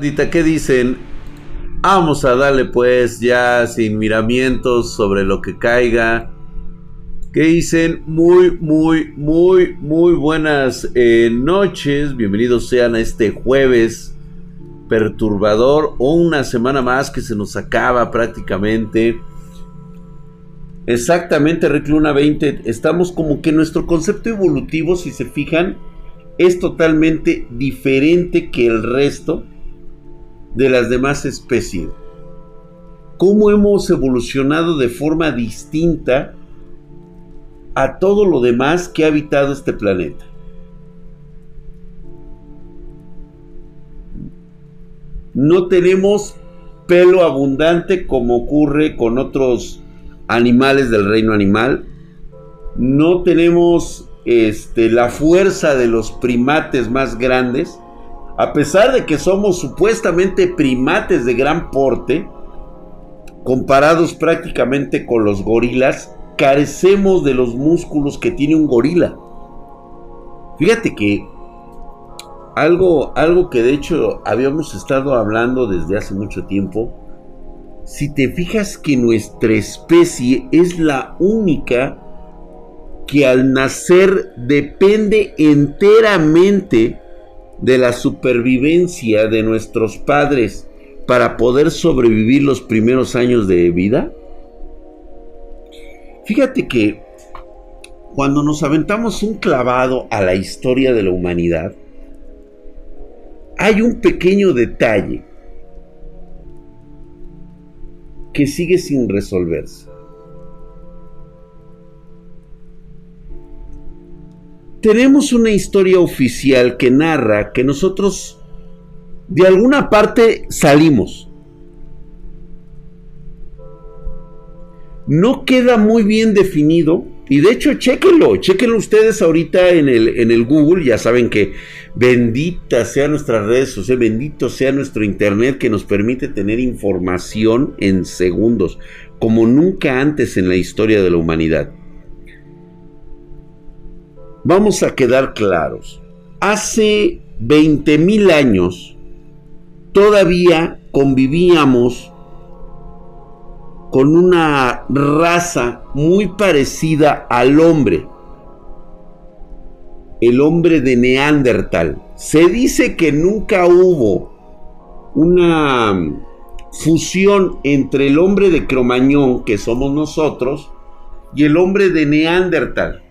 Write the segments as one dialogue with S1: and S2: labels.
S1: ¿qué dicen? Vamos a darle pues ya sin miramientos sobre lo que caiga. ¿Qué dicen? Muy, muy, muy, muy buenas eh, noches. Bienvenidos sean a este jueves perturbador o una semana más que se nos acaba prácticamente. Exactamente, Recluna 20. Estamos como que nuestro concepto evolutivo, si se fijan, es totalmente diferente que el resto de las demás especies. Cómo hemos evolucionado de forma distinta a todo lo demás que ha habitado este planeta. No tenemos pelo abundante como ocurre con otros animales del reino animal. No tenemos este, la fuerza de los primates más grandes a pesar de que somos supuestamente primates de gran porte, comparados prácticamente con los gorilas, carecemos de los músculos que tiene un gorila. Fíjate que algo, algo que de hecho habíamos estado hablando desde hace mucho tiempo, si te fijas que nuestra especie es la única que al nacer depende enteramente de la supervivencia de nuestros padres para poder sobrevivir los primeros años de vida? Fíjate que cuando nos aventamos un clavado a la historia de la humanidad, hay un pequeño detalle que sigue sin resolverse. Tenemos una historia oficial que narra que nosotros de alguna parte salimos. No queda muy bien definido. Y de hecho, chéquenlo, chéquenlo ustedes ahorita en el, en el Google. Ya saben que bendita sea nuestras redes sociales, bendito sea nuestro Internet que nos permite tener información en segundos, como nunca antes en la historia de la humanidad. Vamos a quedar claros. Hace 20 mil años todavía convivíamos con una raza muy parecida al hombre. El hombre de Neandertal. Se dice que nunca hubo una fusión entre el hombre de Cromañón, que somos nosotros, y el hombre de Neandertal.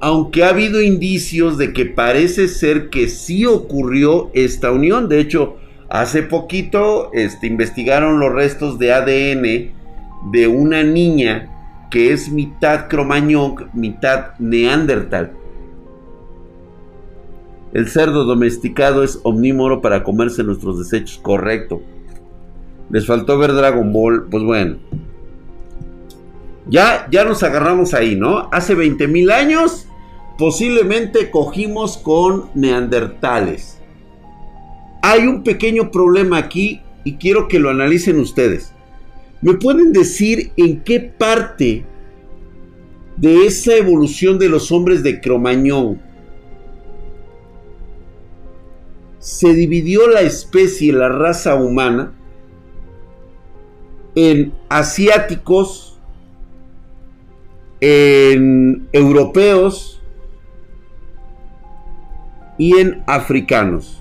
S1: Aunque ha habido indicios de que parece ser que sí ocurrió esta unión. De hecho, hace poquito este, investigaron los restos de ADN de una niña que es mitad cromañón, mitad neandertal. El cerdo domesticado es omnívoro para comerse nuestros desechos, correcto. Les faltó ver Dragon Ball, pues bueno. Ya, ya nos agarramos ahí, ¿no? Hace 20 mil años posiblemente cogimos con neandertales. Hay un pequeño problema aquí y quiero que lo analicen ustedes. ¿Me pueden decir en qué parte de esa evolución de los hombres de Cromañón se dividió la especie, la raza humana, en asiáticos, en europeos y en africanos.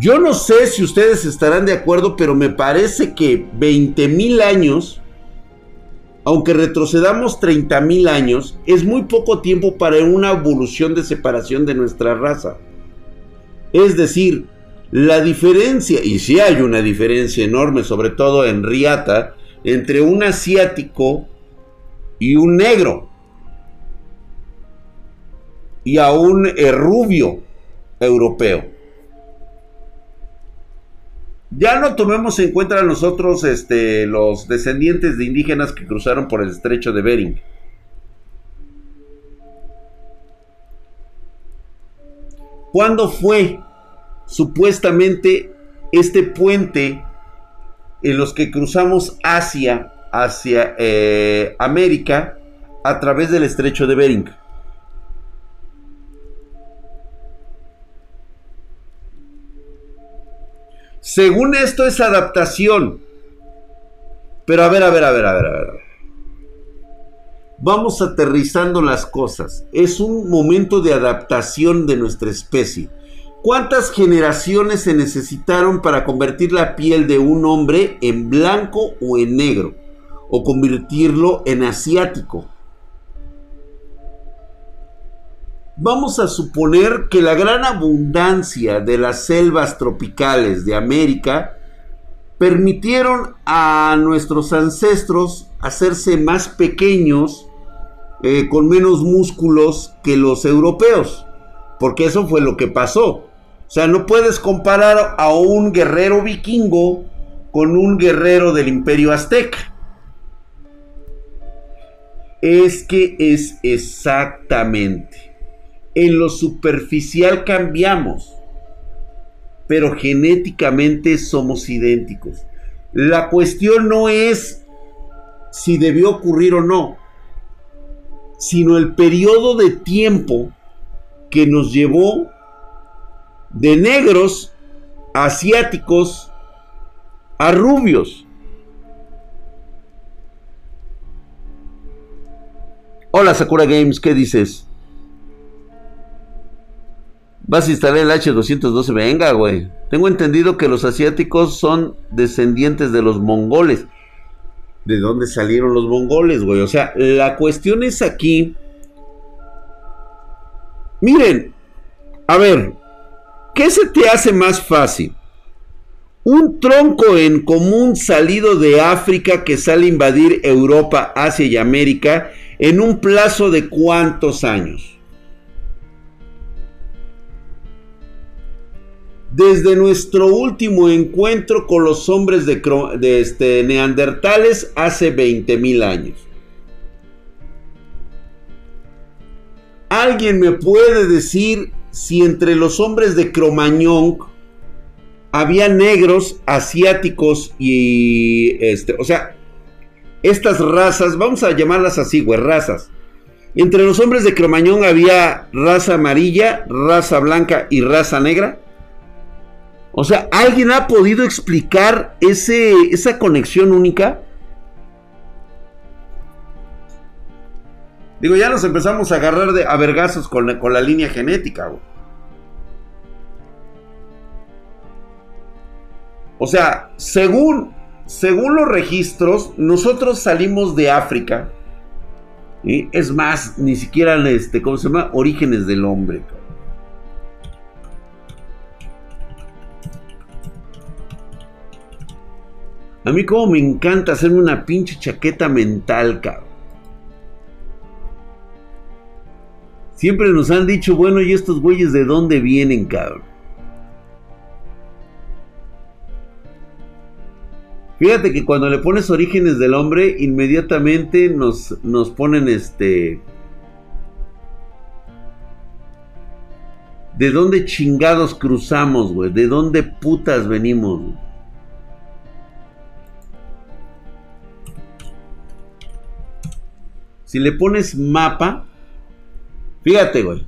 S1: Yo no sé si ustedes estarán de acuerdo, pero me parece que 20 mil años, aunque retrocedamos 30 mil años, es muy poco tiempo para una evolución de separación de nuestra raza. Es decir, la diferencia, y si hay una diferencia enorme, sobre todo en Riata, entre un asiático y un negro y a un eh, rubio europeo. Ya no tomemos en cuenta a nosotros este, los descendientes de indígenas que cruzaron por el estrecho de Bering. ¿Cuándo fue supuestamente este puente en los que cruzamos Asia hacia eh, América a través del estrecho de Bering. Según esto es adaptación. Pero a ver, a ver, a ver, a ver, a ver. Vamos aterrizando las cosas. Es un momento de adaptación de nuestra especie. ¿Cuántas generaciones se necesitaron para convertir la piel de un hombre en blanco o en negro? O convertirlo en asiático. Vamos a suponer que la gran abundancia de las selvas tropicales de América permitieron a nuestros ancestros hacerse más pequeños, eh, con menos músculos que los europeos, porque eso fue lo que pasó. O sea, no puedes comparar a un guerrero vikingo con un guerrero del imperio azteca. Es que es exactamente en lo superficial cambiamos, pero genéticamente somos idénticos. La cuestión no es si debió ocurrir o no, sino el periodo de tiempo que nos llevó de negros asiáticos a rubios. Hola Sakura Games, ¿qué dices? Vas a instalar el H212. Venga, güey. Tengo entendido que los asiáticos son descendientes de los mongoles. ¿De dónde salieron los mongoles, güey? O sea, la cuestión es aquí. Miren, a ver, ¿qué se te hace más fácil? Un tronco en común salido de África que sale a invadir Europa, Asia y América en un plazo de cuántos años? desde nuestro último encuentro con los hombres de, este, neandertales hace 20.000 años. ¿Alguien me puede decir si entre los hombres de Cromañón había negros, asiáticos y este, o sea, estas razas, vamos a llamarlas así, güey, razas. Entre los hombres de Cromañón había raza amarilla, raza blanca y raza negra. O sea, ¿alguien ha podido explicar ese, esa conexión única? Digo, ya nos empezamos a agarrar de, a vergazos con la, con la línea genética. O sea, según, según los registros, nosotros salimos de África. Es más, ni siquiera, este, ¿cómo se llama? Orígenes del hombre. A mí como me encanta hacerme una pinche chaqueta mental, cabrón. Siempre nos han dicho, bueno, ¿y estos güeyes de dónde vienen, cabrón? Fíjate que cuando le pones orígenes del hombre, inmediatamente nos, nos ponen este... ¿De dónde chingados cruzamos, güey? ¿De dónde putas venimos? Si le pones mapa, fíjate, güey.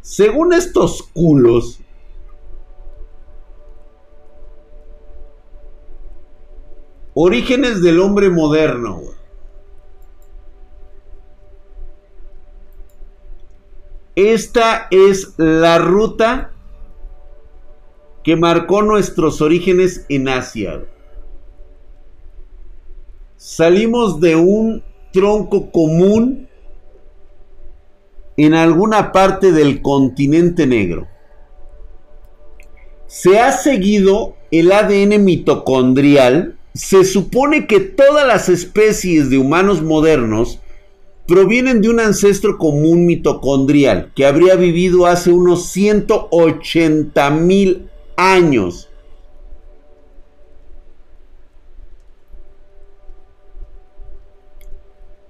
S1: Según estos culos, orígenes del hombre moderno. Esta es la ruta que marcó nuestros orígenes en Asia. Salimos de un tronco común en alguna parte del continente negro. Se ha seguido el ADN mitocondrial. Se supone que todas las especies de humanos modernos provienen de un ancestro común mitocondrial que habría vivido hace unos 180 mil años.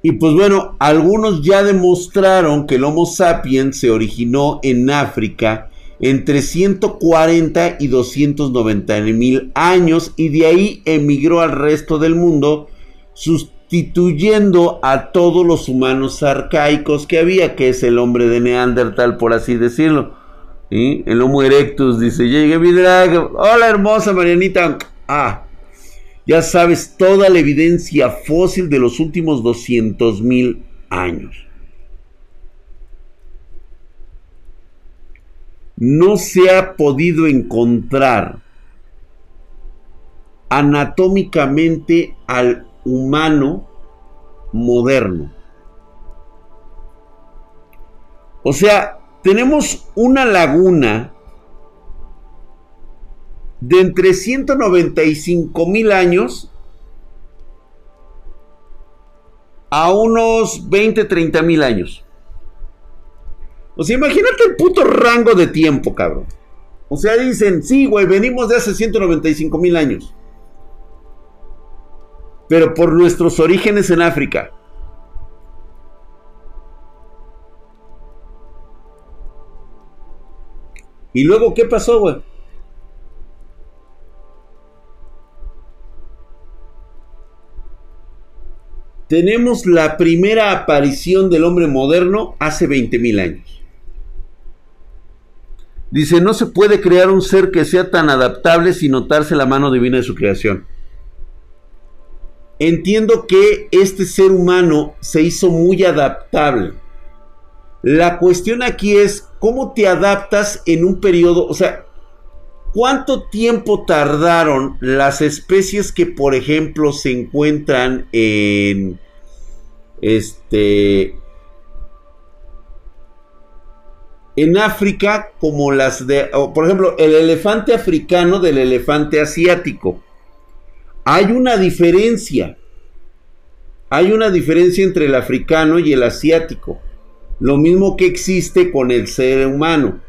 S1: Y pues bueno, algunos ya demostraron que el Homo sapiens se originó en África entre 140 y 290 mil años y de ahí emigró al resto del mundo sustituyendo a todos los humanos arcaicos que había, que es el hombre de Neandertal por así decirlo. El Homo erectus dice, llegué mi drag. Hola hermosa Marianita. Ah, ya sabes toda la evidencia fósil de los últimos 200 mil años. No se ha podido encontrar anatómicamente al humano moderno. O sea, tenemos una laguna de entre 195 mil años a unos 20, 30 mil años. O sea, imagínate el puto rango de tiempo, cabrón. O sea, dicen, sí, güey, venimos de hace 195 mil años. Pero por nuestros orígenes en África. ¿Y luego qué pasó, güey? Tenemos la primera aparición del hombre moderno hace 20.000 años. Dice, no se puede crear un ser que sea tan adaptable sin notarse la mano divina de su creación. Entiendo que este ser humano se hizo muy adaptable. La cuestión aquí es cómo te adaptas en un periodo, o sea, ¿cuánto tiempo tardaron las especies que, por ejemplo, se encuentran en este en África como las de, por ejemplo, el elefante africano del elefante asiático? Hay una diferencia. Hay una diferencia entre el africano y el asiático. Lo mismo que existe con el ser humano.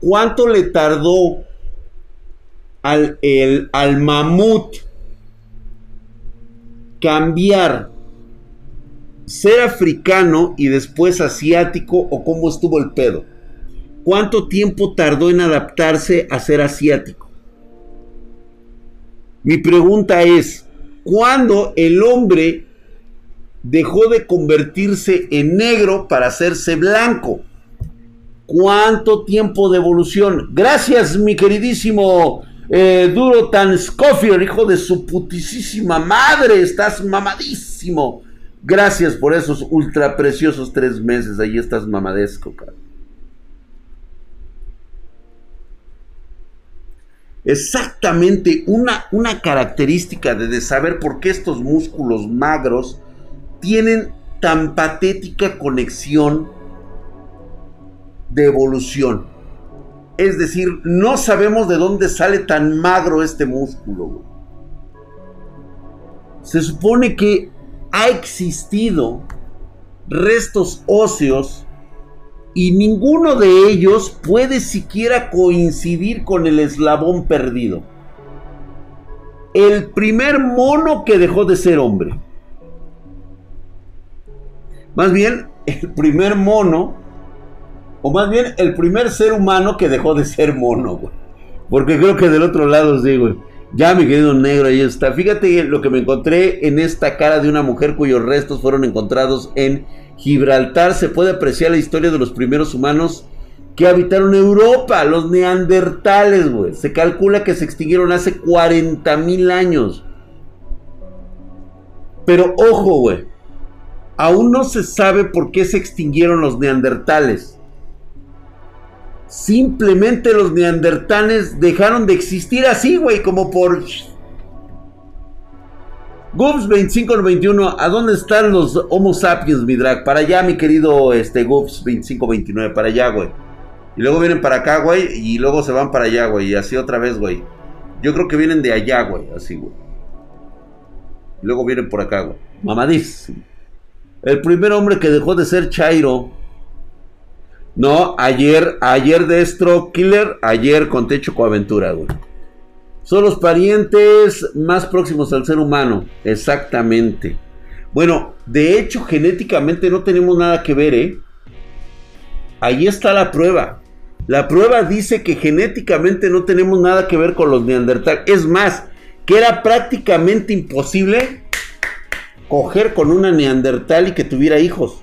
S1: ¿Cuánto le tardó al, mamut cambiar ser africano y después asiático o cómo estuvo el pedo? ¿Cuánto tiempo tardó en adaptarse a ser asiático? Mi pregunta es, ¿cuándo el hombre dejó de convertirse en negro para hacerse blanco. ¿Cuánto tiempo de evolución? Gracias, mi queridísimo eh, Duro Tan Scofield, hijo de su putisísima madre. Estás mamadísimo. Gracias por esos ultra preciosos tres meses. Ahí estás mamadesco, cara. Exactamente una, una característica de saber por qué estos músculos magros tienen tan patética conexión de evolución. Es decir, no sabemos de dónde sale tan magro este músculo. Se supone que ha existido restos óseos y ninguno de ellos puede siquiera coincidir con el eslabón perdido. El primer mono que dejó de ser hombre más bien, el primer mono, o más bien el primer ser humano que dejó de ser mono. Porque creo que del otro lado sí, güey. Ya, mi querido negro, ahí está. Fíjate lo que me encontré en esta cara de una mujer cuyos restos fueron encontrados en Gibraltar. Se puede apreciar la historia de los primeros humanos que habitaron Europa, los neandertales, güey. Se calcula que se extinguieron hace 40 mil años. Pero ojo, güey. Aún no se sabe por qué se extinguieron los neandertales. Simplemente los neandertales dejaron de existir así, güey, como por... Gubs 2521, ¿a dónde están los Homo sapiens, mi drag? Para allá, mi querido este, Gubs 2529, para allá, güey. Y luego vienen para acá, güey, y luego se van para allá, güey, y así otra vez, güey. Yo creo que vienen de allá, güey, así, güey. Y luego vienen por acá, güey. Mamadísimo. El primer hombre que dejó de ser Chairo. No, ayer, ayer de Stroke Killer, ayer con Techo Coaventura, güey. Son los parientes más próximos al ser humano. Exactamente. Bueno, de hecho, genéticamente no tenemos nada que ver, ¿eh? Ahí está la prueba. La prueba dice que genéticamente no tenemos nada que ver con los neandertales. Es más, que era prácticamente imposible coger con una neandertal y que tuviera hijos.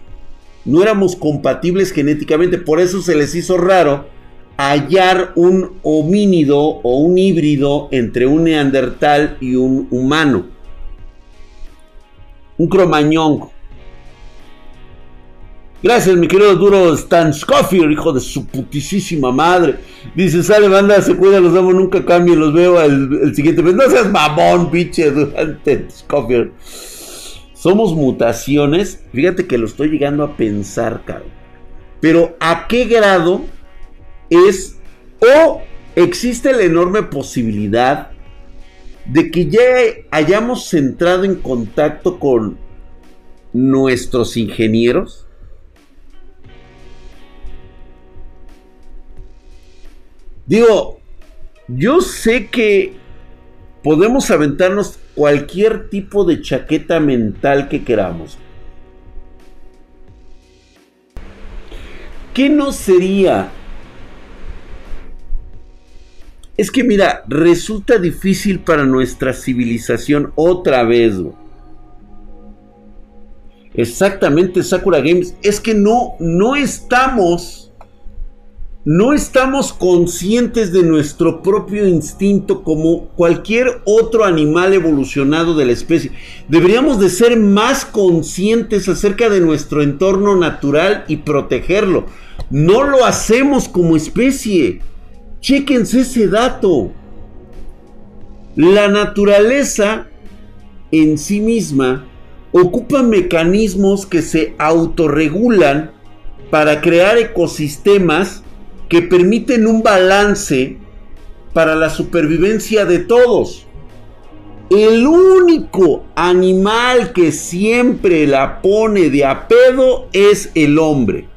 S1: No éramos compatibles genéticamente, por eso se les hizo raro hallar un homínido o un híbrido entre un neandertal y un humano. Un cromañón. Gracias, mi querido duro Stan Scofield, hijo de su putísima madre. Dice, sale banda, se cuida, los amo, nunca cambien, los veo el, siguiente mes. No seas mamón, pinche durante Scofield. Somos mutaciones. Fíjate que lo estoy llegando a pensar, cabrón. Pero ¿a qué grado es o existe la enorme posibilidad de que ya hayamos entrado en contacto con nuestros ingenieros? Digo, yo sé que podemos aventarnos cualquier tipo de chaqueta mental que queramos. ¿Qué no sería? Es que mira, resulta difícil para nuestra civilización otra vez. Exactamente, Sakura Games. Es que no, no estamos no estamos conscientes de nuestro propio instinto como cualquier otro animal evolucionado de la especie. Deberíamos de ser más conscientes acerca de nuestro entorno natural y protegerlo. No lo hacemos como especie. Chéquense ese dato. La naturaleza en sí misma ocupa mecanismos que se autorregulan para crear ecosistemas que permiten un balance para la supervivencia de todos. El único animal que siempre la pone de a pedo es el hombre.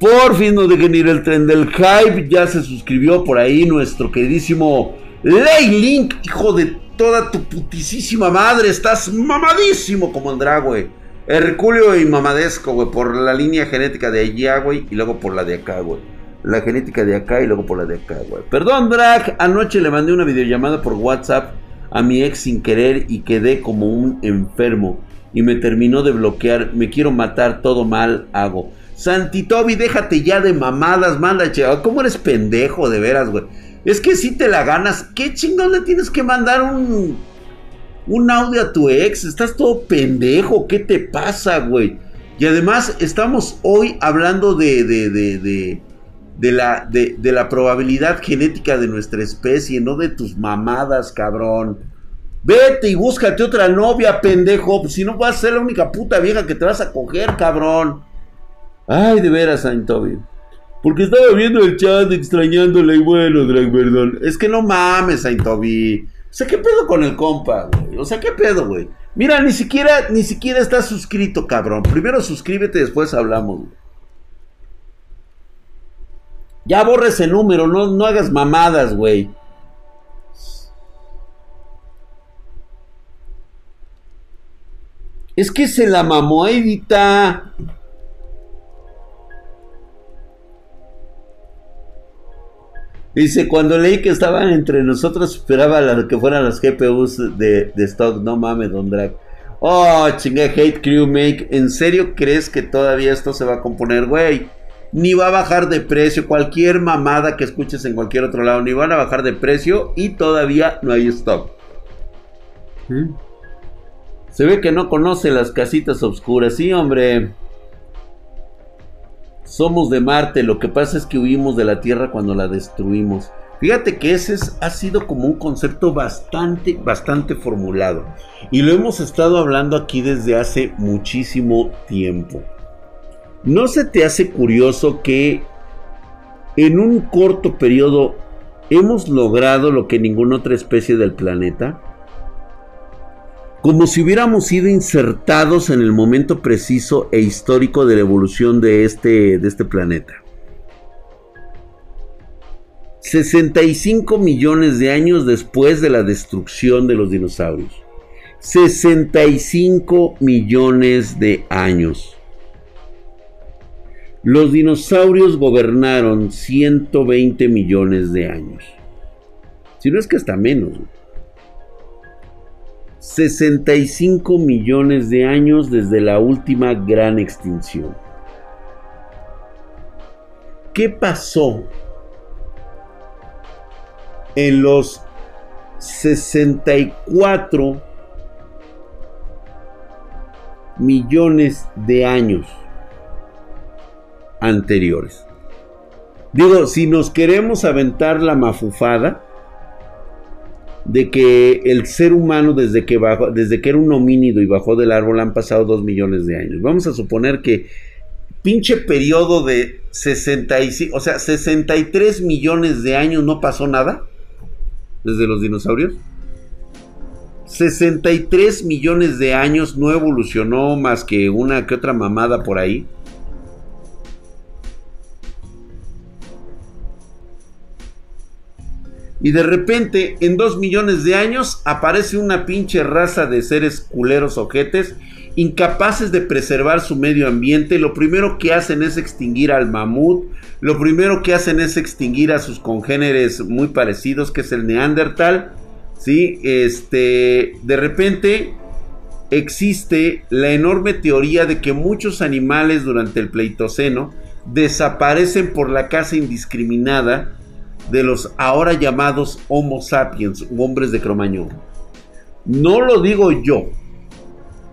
S1: Por fin nos dejen ir el tren del hype. Ya se suscribió por ahí nuestro queridísimo Link, hijo de toda tu putisísima madre. Estás mamadísimo como el güey. Herculeo y Mamadesco, güey, por la línea genética de allá, güey, y luego por la de acá, güey. La genética de acá y luego por la de acá, güey. Perdón, Drag, anoche le mandé una videollamada por WhatsApp a mi ex sin querer y quedé como un enfermo. Y me terminó de bloquear, me quiero matar, todo mal hago. Santitobi, déjate ya de mamadas, manda, che. ¿Cómo eres pendejo, de veras, güey? Es que si te la ganas, ¿qué chingón le tienes que mandar un un audio a tu ex, estás todo pendejo, ¿qué te pasa, güey? Y además estamos hoy hablando de, de, de, de, la, de, la probabilidad genética de nuestra especie, no de tus mamadas, cabrón. Vete y búscate otra novia, pendejo. Si no vas a ser la única puta vieja que te vas a coger, cabrón. Ay, de veras, Saint Toby. Porque estaba viendo el chat extrañándole y bueno, Drag, perdón. Es que no mames, Saint Toby. O sea, ¿qué pedo con el compa, güey? O sea, ¿qué pedo, güey? Mira, ni siquiera, ni siquiera estás suscrito, cabrón. Primero suscríbete, después hablamos, güey. Ya borra ese número, no, no hagas mamadas, güey. Es que se la mamó Edita. Dice, cuando leí que estaban entre nosotros, esperaba que fueran las GPUs de, stock. No mames, Don Drag. Oh, chingue, Hate Crew Make. ¿En serio crees que todavía esto se va a componer, güey? Ni va a bajar de precio. Cualquier mamada que escuches en cualquier otro lado, ni van a bajar de precio y todavía no hay stock. ¿Mm? Se ve que no conoce las casitas oscuras. Sí, hombre. Somos de Marte, lo que pasa es que huimos de la Tierra cuando la destruimos. Fíjate que ese ha sido como un concepto bastante, bastante formulado. Y lo hemos estado hablando aquí desde hace muchísimo tiempo. ¿No se te hace curioso que en un corto periodo hemos logrado lo que ninguna otra especie del planeta? Como si hubiéramos sido insertados en el momento preciso e histórico de la evolución de este, de este planeta. 65 millones de años después de la destrucción de los dinosaurios. 65 millones de años. Los dinosaurios gobernaron 120 millones de años. Si no es que hasta menos. 65 millones de años desde la última gran extinción. ¿Qué pasó en los 64 millones de años anteriores? Digo, si nos queremos aventar la mafufada de que el ser humano desde que bajó, desde que era un homínido y bajó del árbol han pasado dos millones de años. Vamos a suponer que pinche periodo de 65, o sea, 63 millones de años no pasó nada desde los dinosaurios. 63 millones de años no evolucionó más que una que otra mamada por ahí. Y de repente, en dos millones de años, aparece una pinche raza de seres culeros ojetes, incapaces de preservar su medio ambiente. Lo primero que hacen es extinguir al mamut. Lo primero que hacen es extinguir a sus congéneres muy parecidos, que es el neandertal. ¿Sí? Este, de repente existe la enorme teoría de que muchos animales durante el Pleistoceno desaparecen por la caza indiscriminada de los ahora llamados Homo sapiens, hombres de Cromañón. No lo digo yo,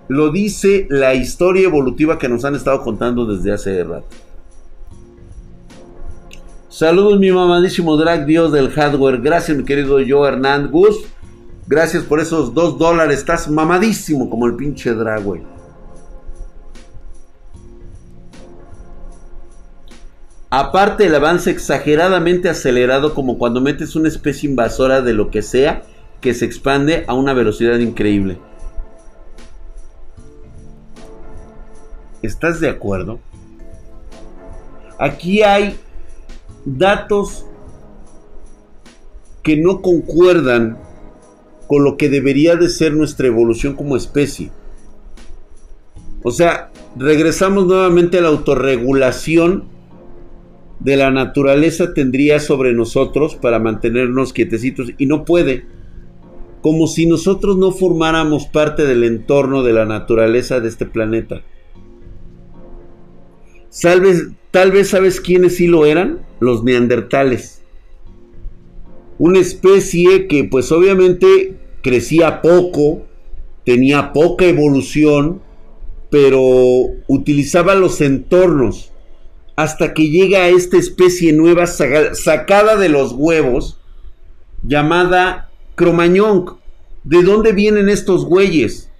S1: lo dice la historia evolutiva que nos han estado contando desde hace rato. Saludos mi mamadísimo drag dios del hardware. Gracias mi querido yo Hernán Gus. Gracias por esos dos dólares. Estás mamadísimo como el pinche drag, güey. Aparte el avance exageradamente acelerado como cuando metes una especie invasora de lo que sea que se expande a una velocidad increíble. ¿Estás de acuerdo? Aquí hay datos que no concuerdan con lo que debería de ser nuestra evolución como especie. O sea, regresamos nuevamente a la autorregulación de la naturaleza tendría sobre nosotros para mantenernos quietecitos y no puede. Como si nosotros no formáramos parte del entorno de la naturaleza de este planeta. Tal vez, sabes quiénes sí lo eran, los neandertales. Una especie que pues obviamente crecía poco, tenía poca evolución, pero utilizaba los entornos hasta que llega esta especie nueva sacada de los huevos llamada Cromañón. ¿De dónde vienen estos güeyes?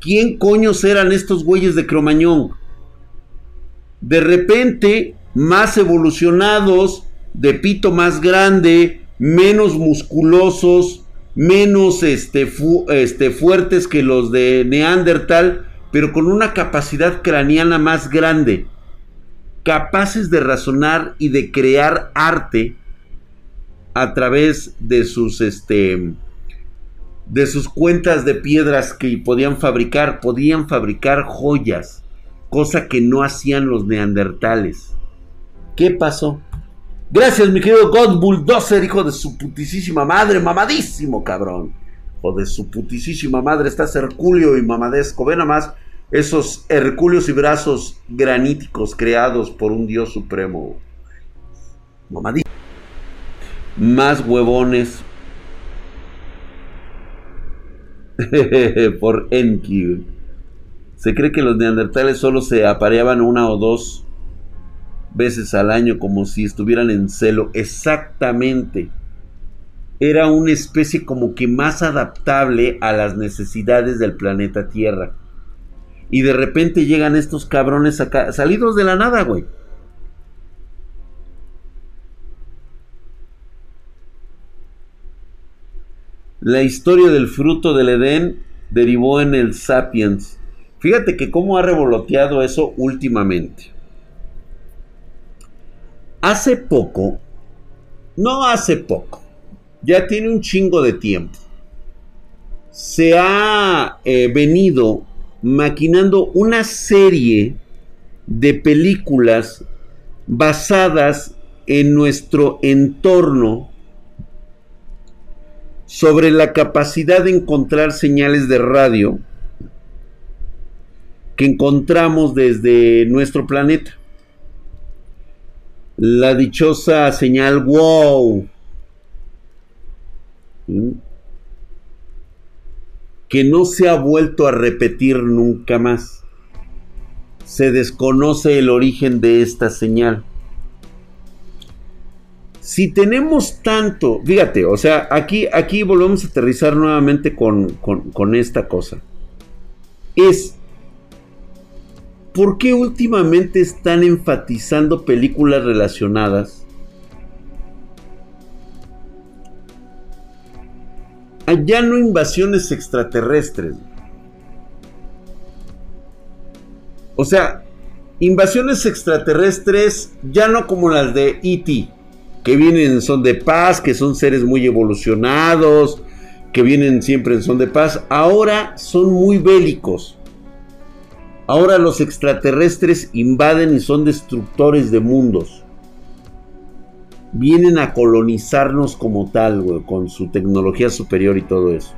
S1: ¿Quién coños eran estos güeyes de Cromañón? De repente, más evolucionados, de pito más grande, menos musculosos, menos este, este, fuertes que los de Neandertal, pero con una capacidad craneana más grande capaces de razonar y de crear arte a través de sus este de sus cuentas de piedras que podían fabricar, podían fabricar joyas, cosa que no hacían los neandertales. ¿Qué pasó? Gracias, mi querido God Bulldozer, hijo de su putisísima madre, mamadísimo, cabrón. Hijo de su putisísima madre, está Herculio y mamadesco. Ve nada más esos hercúleos y brazos graníticos creados por un dios supremo. Mamadísimo. Más huevones. por Enki. Se cree que los neandertales solo se apareaban una o dos veces al año como si estuvieran en celo. Exactamente. Era una especie como que más adaptable a las necesidades del planeta Tierra. Y de repente llegan estos cabrones acá, salidos de la nada, güey. La historia del fruto del Edén derivó en el Sapiens. Fíjate que cómo ha revoloteado eso últimamente. Hace poco, no hace poco, ya tiene un chingo de tiempo, se ha eh, venido maquinando una serie de películas basadas en nuestro entorno sobre la capacidad de encontrar señales de radio que encontramos desde nuestro planeta. la dichosa señal wow. ¿Mm? Que no se ha vuelto a repetir nunca más. Se desconoce el origen de esta señal. Si tenemos tanto, fíjate, o sea, aquí, aquí volvemos a aterrizar nuevamente con, con esta cosa. Es ¿por qué últimamente están enfatizando películas relacionadas? Allá no invasiones extraterrestres. O sea, invasiones extraterrestres ya no como las de E.T., que vienen en son de paz, que son seres muy evolucionados, que vienen siempre en son de paz. Ahora son muy bélicos. Ahora los extraterrestres invaden y son destructores de mundos. Vienen a colonizarnos como tal, güey, con su tecnología superior y todo eso.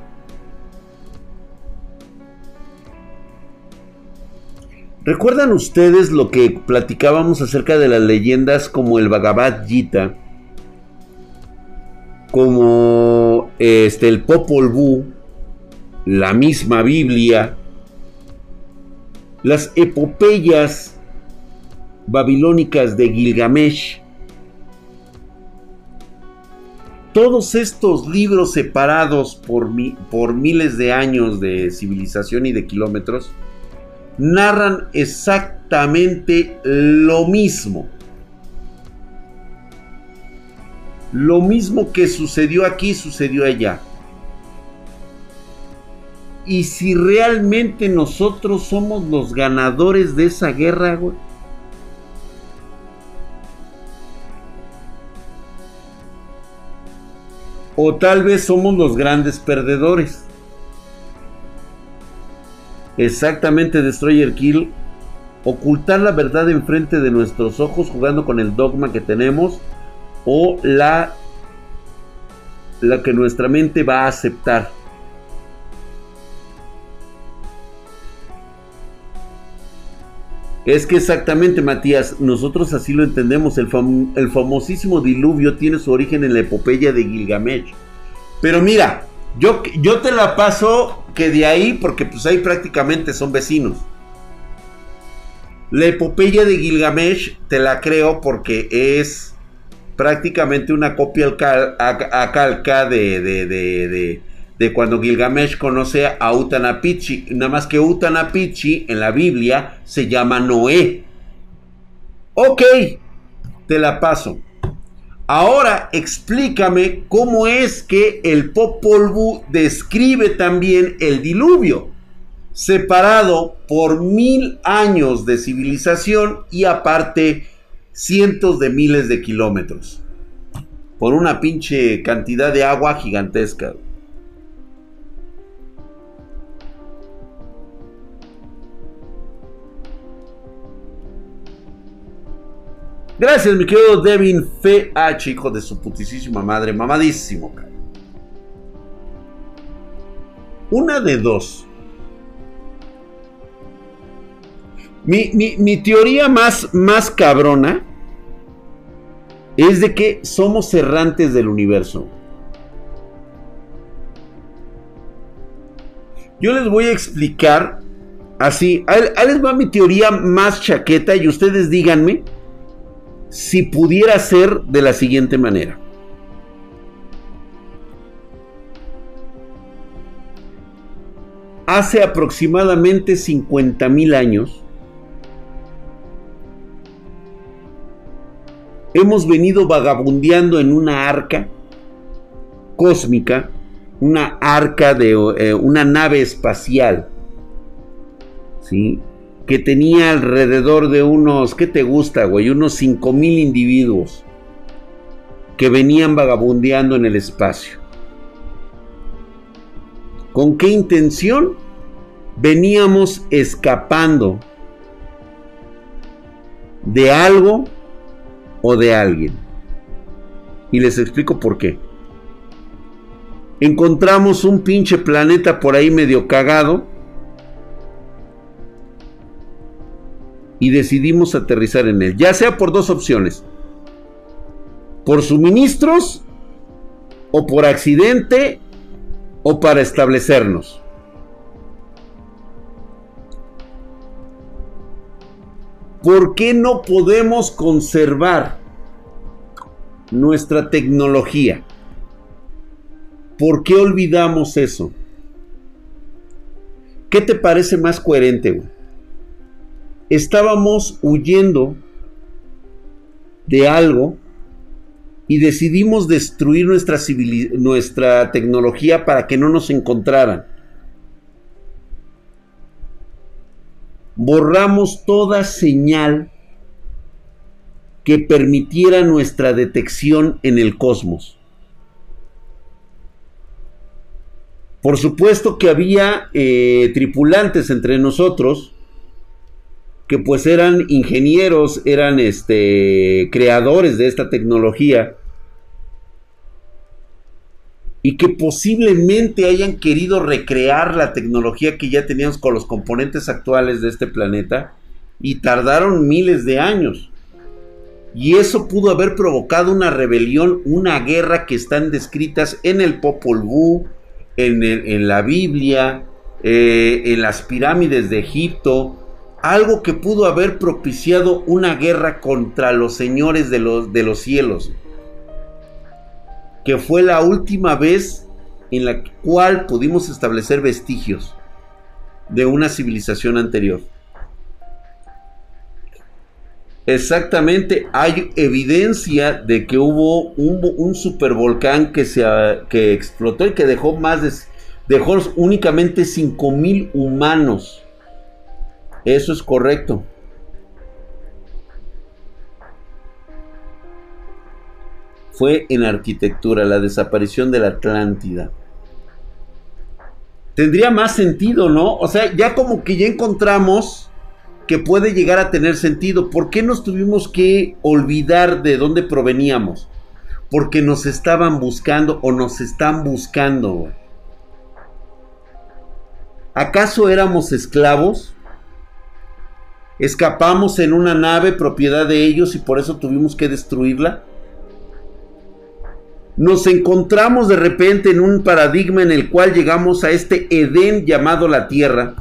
S1: ¿Recuerdan ustedes lo que platicábamos acerca de las leyendas como el Bhagavad Gita? Como este, el Popol Vuh, la misma Biblia, las epopeyas babilónicas de Gilgamesh, todos estos libros separados por, por miles de años de civilización y de kilómetros, narran exactamente lo mismo. Lo mismo que sucedió aquí, sucedió allá y si realmente nosotros somos los ganadores de esa guerra, güey. O tal vez somos los grandes perdedores. Exactamente, Destroyer Kill. Ocultar la verdad enfrente de nuestros ojos jugando con el dogma que tenemos. O la, la que nuestra mente va a aceptar. Es que exactamente, Matías, nosotros así lo entendemos. El, famosísimo diluvio tiene su origen en la epopeya de Gilgamesh. Pero mira, yo, yo te la paso que de ahí, porque pues ahí prácticamente son vecinos. La epopeya de Gilgamesh te la creo porque es prácticamente una copia a, calca de, de de cuando Gilgamesh conoce a Utanapichi. Nada más que Utanapichi en la Biblia se llama Noé. Ok, te la paso. Ahora explícame cómo es que el Popol Vuh describe también el diluvio, separado por mil años de civilización y aparte cientos de miles de kilómetros, por una pinche cantidad de agua gigantesca. Gracias, mi querido Devin FH, hijo de su putísima madre, mamadísimo, Una de dos. Mi, teoría más, más cabrona es de que somos errantes del universo. Yo les voy a explicar así. Ahí les va mi teoría más chaqueta y ustedes díganme si pudiera ser de la siguiente manera. Hace aproximadamente 50 mil años, hemos venido vagabundeando en una arca cósmica, una arca de eh, una nave espacial, ¿sí? Que tenía alrededor de unos, ¿qué te gusta, güey? Unos 5 mil individuos que venían vagabundeando en el espacio. ¿Con qué intención? Veníamos escapando de algo o de alguien. Y les explico por qué. Encontramos un pinche planeta por ahí medio cagado y decidimos aterrizar en él, ya sea por dos opciones. por suministros o por accidente o para establecernos. ¿Por qué no podemos conservar nuestra tecnología? ¿Por qué olvidamos eso? ¿Qué te parece más coherente? Estábamos huyendo de algo y decidimos destruir nuestra, tecnología para que no nos encontraran. Borramos toda señal que permitiera nuestra detección en el cosmos. Por supuesto que había eh, tripulantes entre nosotros que pues eran ingenieros, eran este, creadores de esta tecnología y que posiblemente hayan querido recrear la tecnología que ya teníamos con los componentes actuales de este planeta y tardaron miles de años. Y eso pudo haber provocado una rebelión, una guerra que están descritas en el Popol Vuh, en, la Biblia, eh, en las pirámides de Egipto, algo que pudo haber propiciado una guerra contra los señores de los, de los cielos, que fue la última vez en la cual pudimos establecer vestigios de una civilización anterior. Exactamente, hay evidencia de que hubo un, supervolcán que, se, que explotó y que dejó más de... dejó únicamente 5.000 humanos eso es correcto. Fue en arquitectura la desaparición de la Atlántida. Tendría más sentido, ¿no? O sea, ya como que ya encontramos que puede llegar a tener sentido. ¿Por qué nos tuvimos que olvidar de dónde proveníamos? Porque nos estaban buscando o nos están buscando. ¿Acaso éramos esclavos? Escapamos en una nave propiedad de ellos y por eso tuvimos que destruirla. Nos encontramos de repente en un paradigma en el cual llegamos a este Edén llamado la Tierra.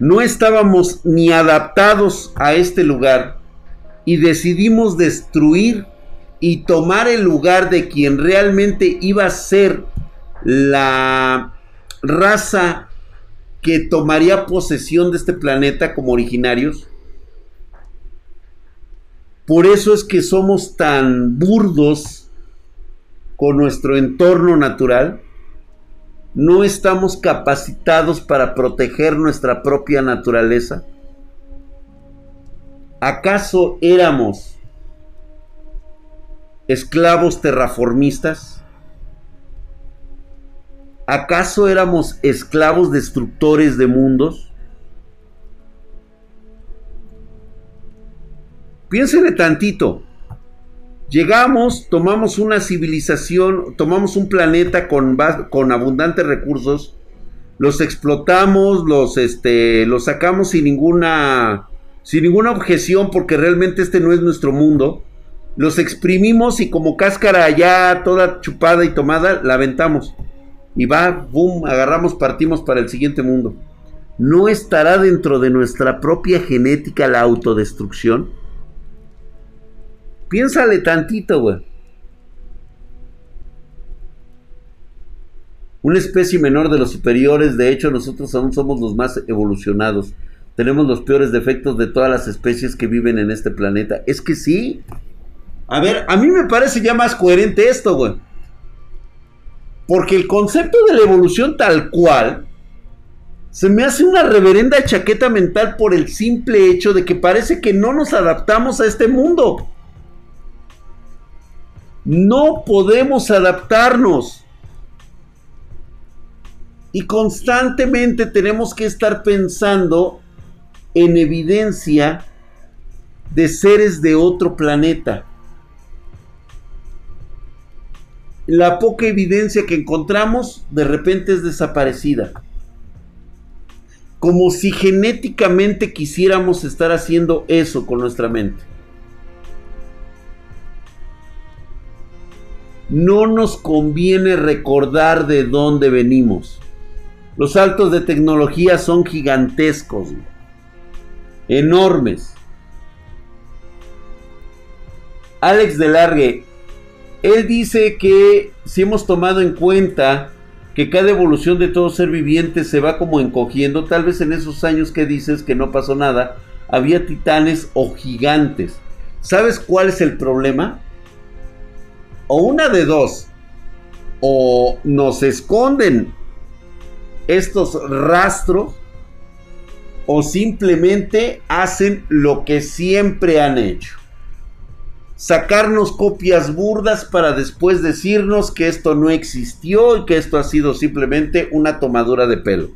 S1: No estábamos ni adaptados a este lugar y decidimos destruir y tomar el lugar de quien realmente iba a ser la raza que tomaría posesión de este planeta como originarios. Por eso es que somos tan burdos con nuestro entorno natural. No estamos capacitados para proteger nuestra propia naturaleza. ¿Acaso éramos esclavos terraformistas? ¿Acaso éramos esclavos destructores de mundos? Piénsele tantito. Llegamos, tomamos una civilización, tomamos un planeta con, con abundantes recursos, los explotamos, los, este, los sacamos sin ninguna, sin ninguna objeción porque realmente este no es nuestro mundo. Los exprimimos y como cáscara ya toda chupada y tomada, la aventamos y va, boom, agarramos, partimos para el siguiente mundo. ¿No estará dentro de nuestra propia genética la autodestrucción? Piénsale tantito, güey. Una especie menor de los superiores, de hecho nosotros aún somos los más evolucionados. Tenemos los peores defectos de todas las especies que viven en este planeta. Es que sí. A ver, a mí me parece ya más coherente esto, güey. Porque el concepto de la evolución tal cual se me hace una reverenda chaqueta mental por el simple hecho de que parece que no nos adaptamos a este mundo. No podemos adaptarnos. Y constantemente tenemos que estar pensando en evidencia de seres de otro planeta. La poca evidencia que encontramos de repente es desaparecida. Como si genéticamente quisiéramos estar haciendo eso con nuestra mente. no nos conviene recordar de dónde venimos. Los saltos de tecnología son gigantescos, enormes. Alex de Largue, él dice que si hemos tomado en cuenta que cada evolución de todo ser viviente se va como encogiendo, tal vez en esos años que dices que no pasó nada, había titanes o gigantes. ¿Sabes cuál es el problema? O una de dos, o nos esconden estos rastros, o simplemente hacen lo que siempre han hecho sacarnos copias burdas para después decirnos que esto no existió y que esto ha sido simplemente una tomadura de pelo.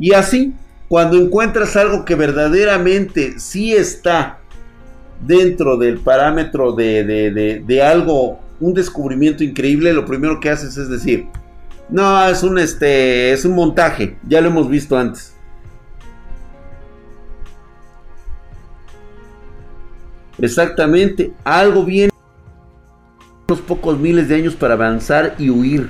S1: Y así, cuando encuentras algo que verdaderamente sí está dentro del parámetro de, de, algo, un descubrimiento increíble, lo primero que haces es decir, no, es un, este, es un montaje, ya lo hemos visto antes. Exactamente, algo viene unos pocos miles de años para avanzar y huir.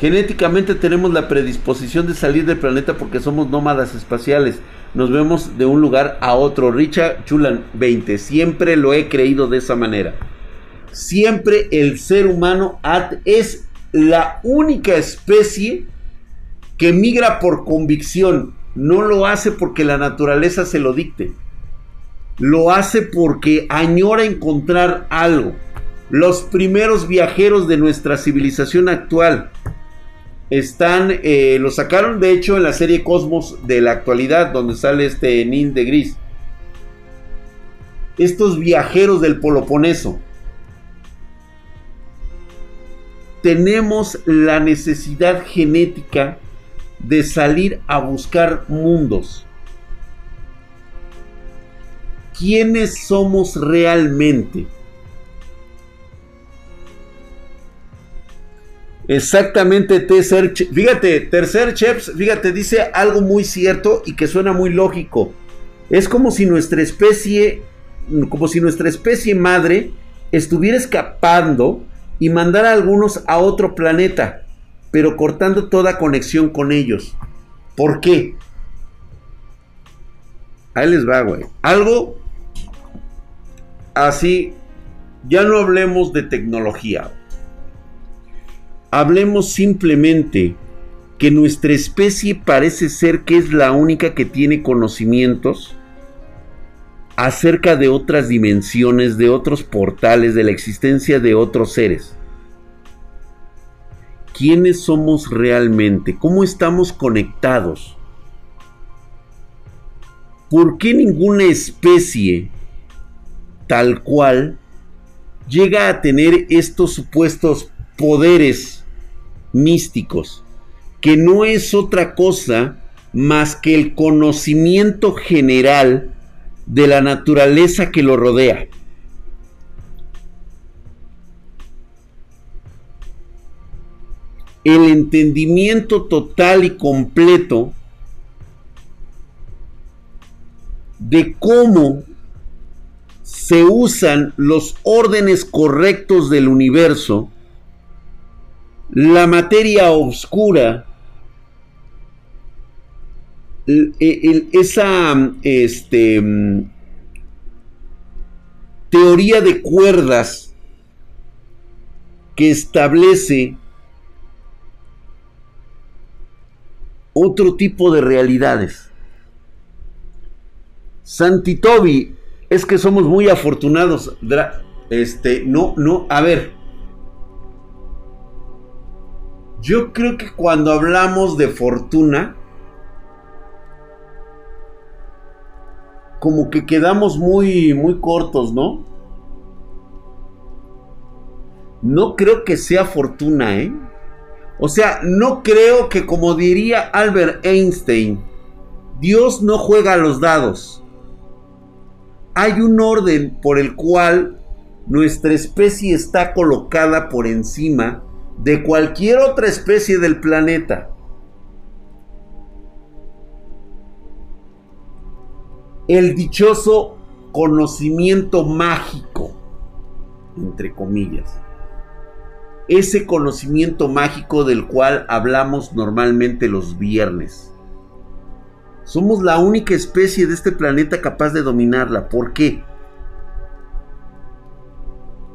S1: Genéticamente tenemos la predisposición de salir del planeta porque somos nómadas espaciales. Nos vemos de un lugar a otro. Richard Chulan 20. Siempre lo he creído de esa manera. Siempre el ser humano es la única especie que migra por convicción. No lo hace porque la naturaleza se lo dicte lo hace porque añora encontrar algo. Los primeros viajeros de nuestra civilización actual están, eh, lo sacaron de hecho en la serie Cosmos de la actualidad, donde sale este Nin de Gris. Estos viajeros del Peloponeso. Tenemos la necesidad genética de salir a buscar mundos quiénes somos realmente. Exactamente, tercer, fíjate, tercer Cheps, fíjate, dice algo muy cierto y que suena muy lógico. Es como si nuestra especie, como si nuestra especie madre estuviera escapando y mandara a algunos a otro planeta, pero cortando toda conexión con ellos. ¿Por qué? Ahí les va, güey. Algo así, ya no hablemos de tecnología. Hablemos simplemente que nuestra especie parece ser que es la única que tiene conocimientos acerca de otras dimensiones, de otros portales, de la existencia de otros seres. ¿Quiénes somos realmente? ¿Cómo estamos conectados? ¿Por qué ninguna especie tal cual llega a tener estos supuestos poderes místicos, que no es otra cosa más que el conocimiento general de la naturaleza que lo rodea. El entendimiento total y completo de cómo se usan los órdenes correctos del universo, la materia oscura, esa este, teoría de cuerdas que establece otro tipo de realidades. Santitobi es que somos muy afortunados. Este, no, no, a ver. Yo creo que cuando hablamos de fortuna, como que quedamos muy, muy cortos, ¿no? No creo que sea fortuna, ¿eh? O sea, no creo que como diría Albert Einstein, Dios no juega a los dados hay un orden por el cual nuestra especie está colocada por encima de cualquier otra especie del planeta. El dichoso conocimiento mágico, entre comillas. ese conocimiento mágico del cual hablamos normalmente los viernes. Somos la única especie de este planeta capaz de dominarla. ¿Por qué?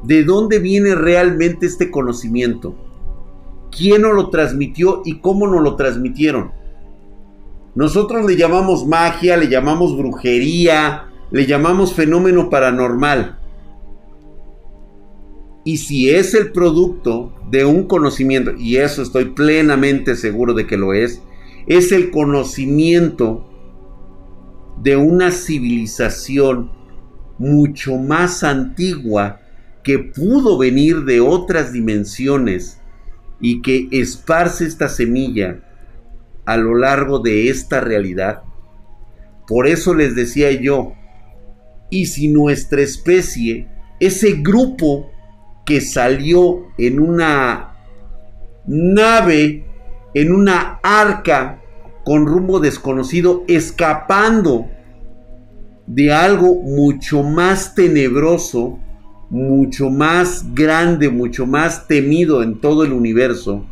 S1: ¿De dónde viene realmente este conocimiento? ¿Quién nos lo transmitió y cómo nos lo transmitieron? Nosotros le llamamos magia, le llamamos brujería, le llamamos fenómeno paranormal. Y si es el producto de un conocimiento, y eso estoy plenamente seguro de que lo es, es el conocimiento de una civilización mucho más antigua que pudo venir de otras dimensiones y que esparce esta semilla a lo largo de esta realidad. Por eso les decía yo, y si nuestra especie, ese grupo que salió en una nave, en una arca con rumbo desconocido, escapando de algo mucho más tenebroso, mucho más grande, mucho más temido en todo el universo,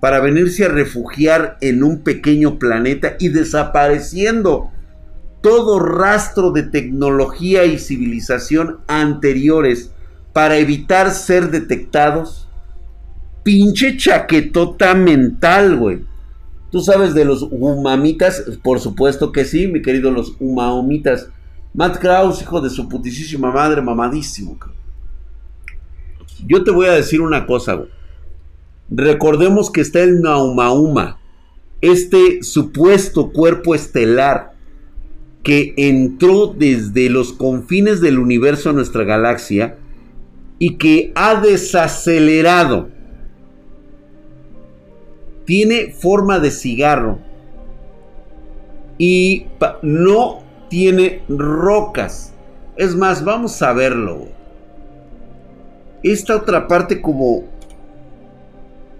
S1: para venirse a refugiar en un pequeño planeta y desapareciendo todo rastro de tecnología y civilización anteriores para evitar ser detectados. Pinche chaquetota mental, güey. ¿Tú sabes de los humamitas? Por supuesto que sí, mi querido los humamitas. Matt Krause, hijo de su putísima madre, mamadísimo. Yo te voy a decir una cosa, güey. Recordemos que está el Naumauma, este supuesto cuerpo estelar que entró desde los confines del universo a nuestra galaxia y que ha desacelerado. Tiene forma de cigarro y no tiene rocas. Es más, vamos a verlo. Esta otra parte como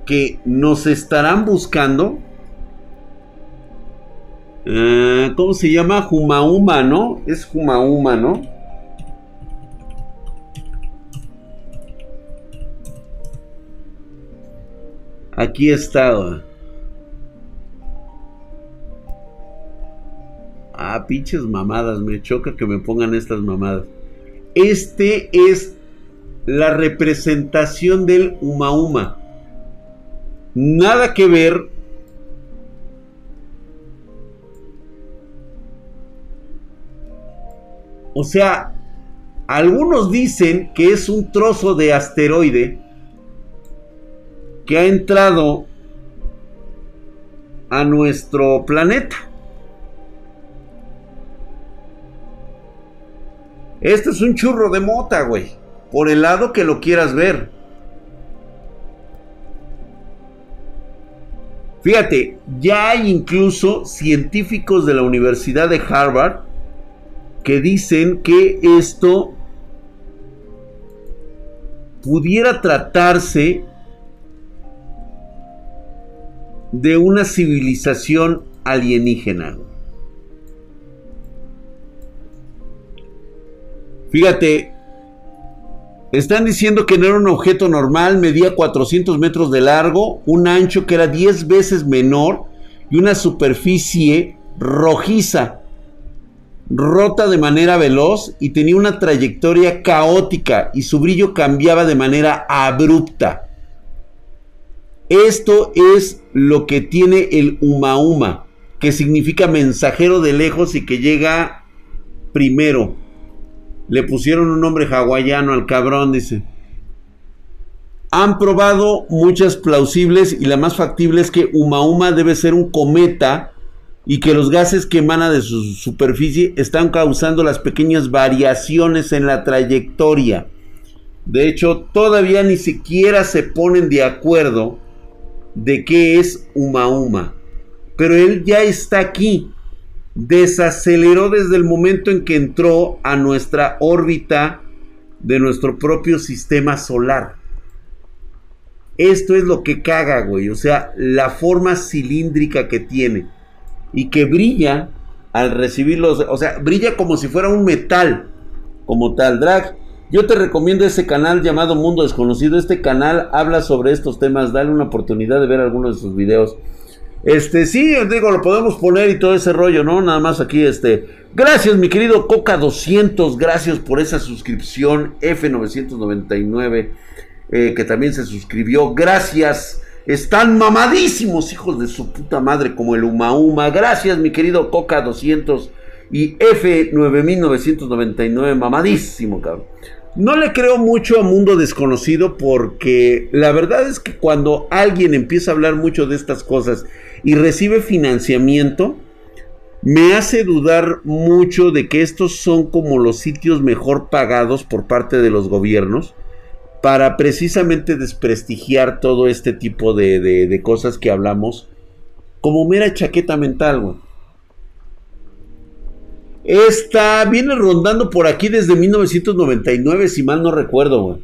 S1: que nos estarán buscando. Eh, ¿Cómo se llama? Jumauma, ¿no? Es Jumauma, ¿no? Aquí está. Ah, pinches mamadas. Me choca que me pongan estas mamadas. Este es la representación del Umauma. Nada que ver O sea, algunos dicen que es un trozo de asteroide que ha entrado a nuestro planeta. Este es un churro de mota, güey. Por el lado que lo quieras ver. Fíjate, ya hay incluso científicos de la Universidad de Harvard que dicen que esto pudiera tratarse de una civilización alienígena. Fíjate, están diciendo que no era un objeto normal, medía 400 metros de largo, un ancho que era 10 veces menor y una superficie rojiza, rota de manera veloz y tenía una trayectoria caótica y su brillo cambiaba de manera abrupta. Esto es lo que tiene el Uma que significa mensajero de lejos y que llega primero. Le pusieron un nombre hawaiano al cabrón, dice. Han probado muchas plausibles y la más factible es que Uma debe ser un cometa y que los gases que emana de su superficie están causando las pequeñas variaciones en la trayectoria. De hecho, todavía ni siquiera se ponen de acuerdo de qué es Uma Pero él ya está aquí. Desaceleró desde el momento en que entró a nuestra órbita de nuestro propio sistema solar. Esto es lo que caga, güey. O sea, la forma cilíndrica que tiene. Y que brilla al recibirlos. O sea, brilla como si fuera un metal. Como tal, drag. Yo te recomiendo ese canal llamado Mundo Desconocido. Este canal habla sobre estos temas. Dale una oportunidad de ver algunos de sus videos. Este, sí, digo, lo podemos poner y todo ese rollo, ¿no? Nada más aquí, este. Gracias, mi querido Coca200. Gracias por esa suscripción. F999, eh, que también se suscribió. Gracias. Están mamadísimos, hijos de su puta madre, como el Uma Uma. Gracias, mi querido Coca200 y F9999, mamadísimo, cabrón. No le creo mucho a Mundo Desconocido porque la verdad es que cuando alguien empieza a hablar mucho de estas cosas y recibe financiamiento, me hace dudar mucho de que estos son como los sitios mejor pagados por parte de los gobiernos para precisamente desprestigiar todo este tipo de, cosas que hablamos como mera chaqueta mental, güey. Esta viene rondando por aquí desde 1999, si mal no recuerdo.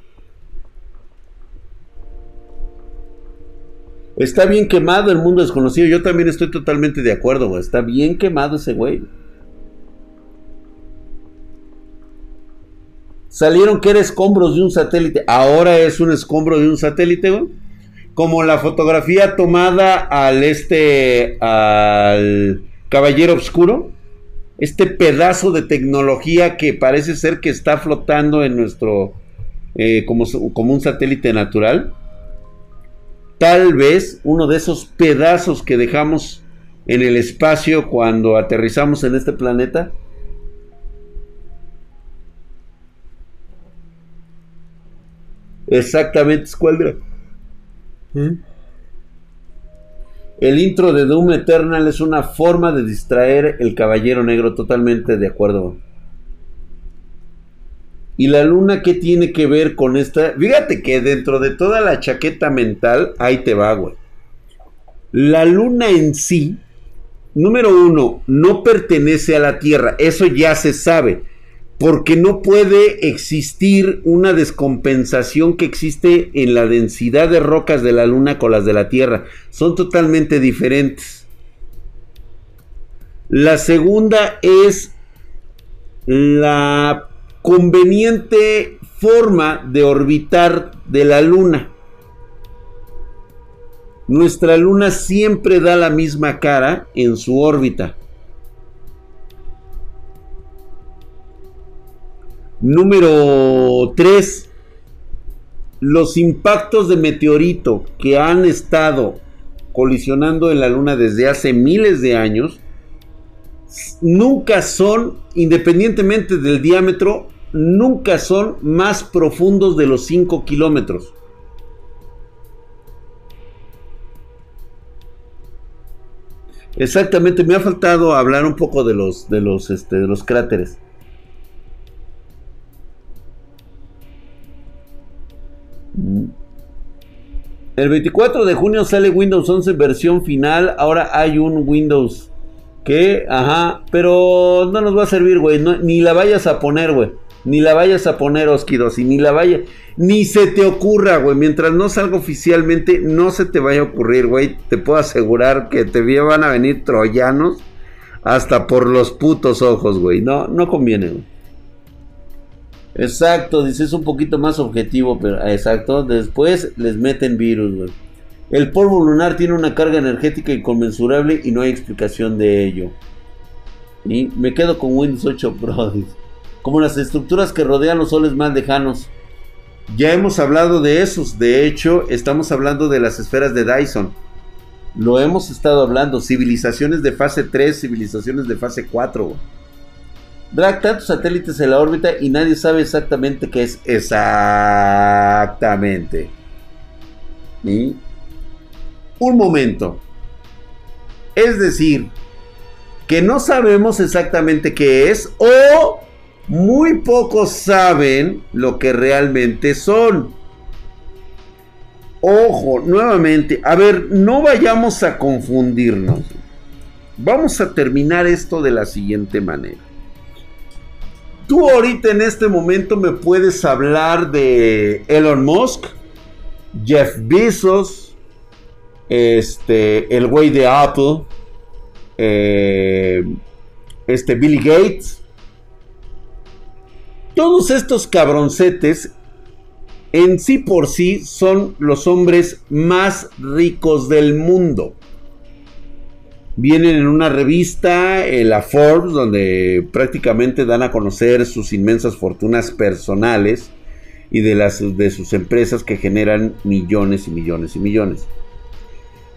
S1: Está bien quemado el mundo desconocido. Yo también estoy totalmente de acuerdo. Está bien quemado ese güey. Salieron que era escombros de un satélite. Ahora es un escombro de un satélite. Como la fotografía tomada al este. al Caballero Oscuro. Este pedazo de tecnología que parece ser que está flotando en nuestro. Eh, como, como un satélite natural. Tal vez uno de esos pedazos que dejamos en el espacio cuando aterrizamos en este planeta Exactamente, Squadra. ¿Mm? El intro de Doom Eternal es una forma de distraer el caballero negro, totalmente de acuerdo. ¿Y la luna qué tiene que ver con esta? Fíjate que dentro de toda la chaqueta mental, ahí te va, güey. La luna en sí, número uno, no pertenece a la Tierra, eso ya se sabe porque no puede existir una descompensación que existe en la densidad de rocas de la Luna con las de la Tierra. Son totalmente diferentes. La segunda es la conveniente forma de orbitar de la Luna. Nuestra Luna siempre da la misma cara en su órbita. Número 3. Los impactos de meteorito que han estado colisionando en la Luna desde hace miles de años, nunca son, independientemente del diámetro, nunca son más profundos de los 5 kilómetros. Exactamente, me ha faltado hablar un poco de los, de los, este, de los cráteres. El 24 de junio sale Windows 11 versión final. Ahora hay un Windows que, ajá, pero no nos va a servir, güey. ni la vayas a poner, güey. Ni la vayas a poner, Oskidos. Y ni la vaya. Ni se te ocurra, güey. Mientras no salga oficialmente, no se te vaya a ocurrir, güey. Te puedo asegurar que te van a venir troyanos hasta por los putos ojos, güey. No, no conviene, güey. Exacto, dice, es un poquito más objetivo, pero exacto. Después les meten virus, güey. El polvo lunar tiene una carga energética inconmensurable y no hay explicación de ello. Y me quedo con Windows 8 Pro. Como las estructuras que rodean los soles más lejanos. Ya hemos hablado de esos. De hecho, estamos hablando de las esferas de Dyson. Lo hemos estado hablando. Civilizaciones de fase 3, civilizaciones de fase 4. Drag tantos satélites en la órbita y nadie sabe exactamente qué es exactamente. ¿Y? Un momento. Es decir, que no sabemos exactamente qué es o muy pocos saben lo que realmente son. Ojo, nuevamente, a ver, no vayamos a confundirnos. Vamos a terminar esto de la siguiente manera. Tú ahorita en este momento me puedes hablar de Elon Musk, Jeff Bezos, este, el güey de Apple, eh, este Billy Gates. todos estos cabroncetes en sí por sí son los hombres más ricos del mundo. Vienen en una revista, la Forbes, donde prácticamente dan a conocer sus inmensas fortunas personales y de, las, de sus empresas que generan millones y millones y millones.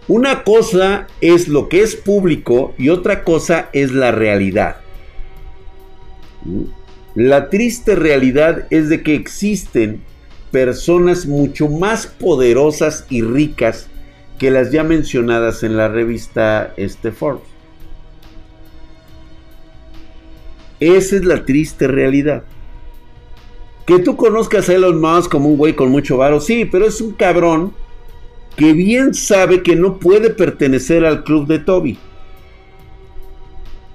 S1: Una cosa es lo que es público y otra cosa es la realidad. La triste realidad es de que existen personas mucho más poderosas y ricas que las ya mencionadas en la revista este Forbes. Esa es la triste realidad. Que tú conozcas a Elon Musk como un güey con mucho varo, sí, pero es un cabrón que bien sabe que no puede pertenecer al club de Toby.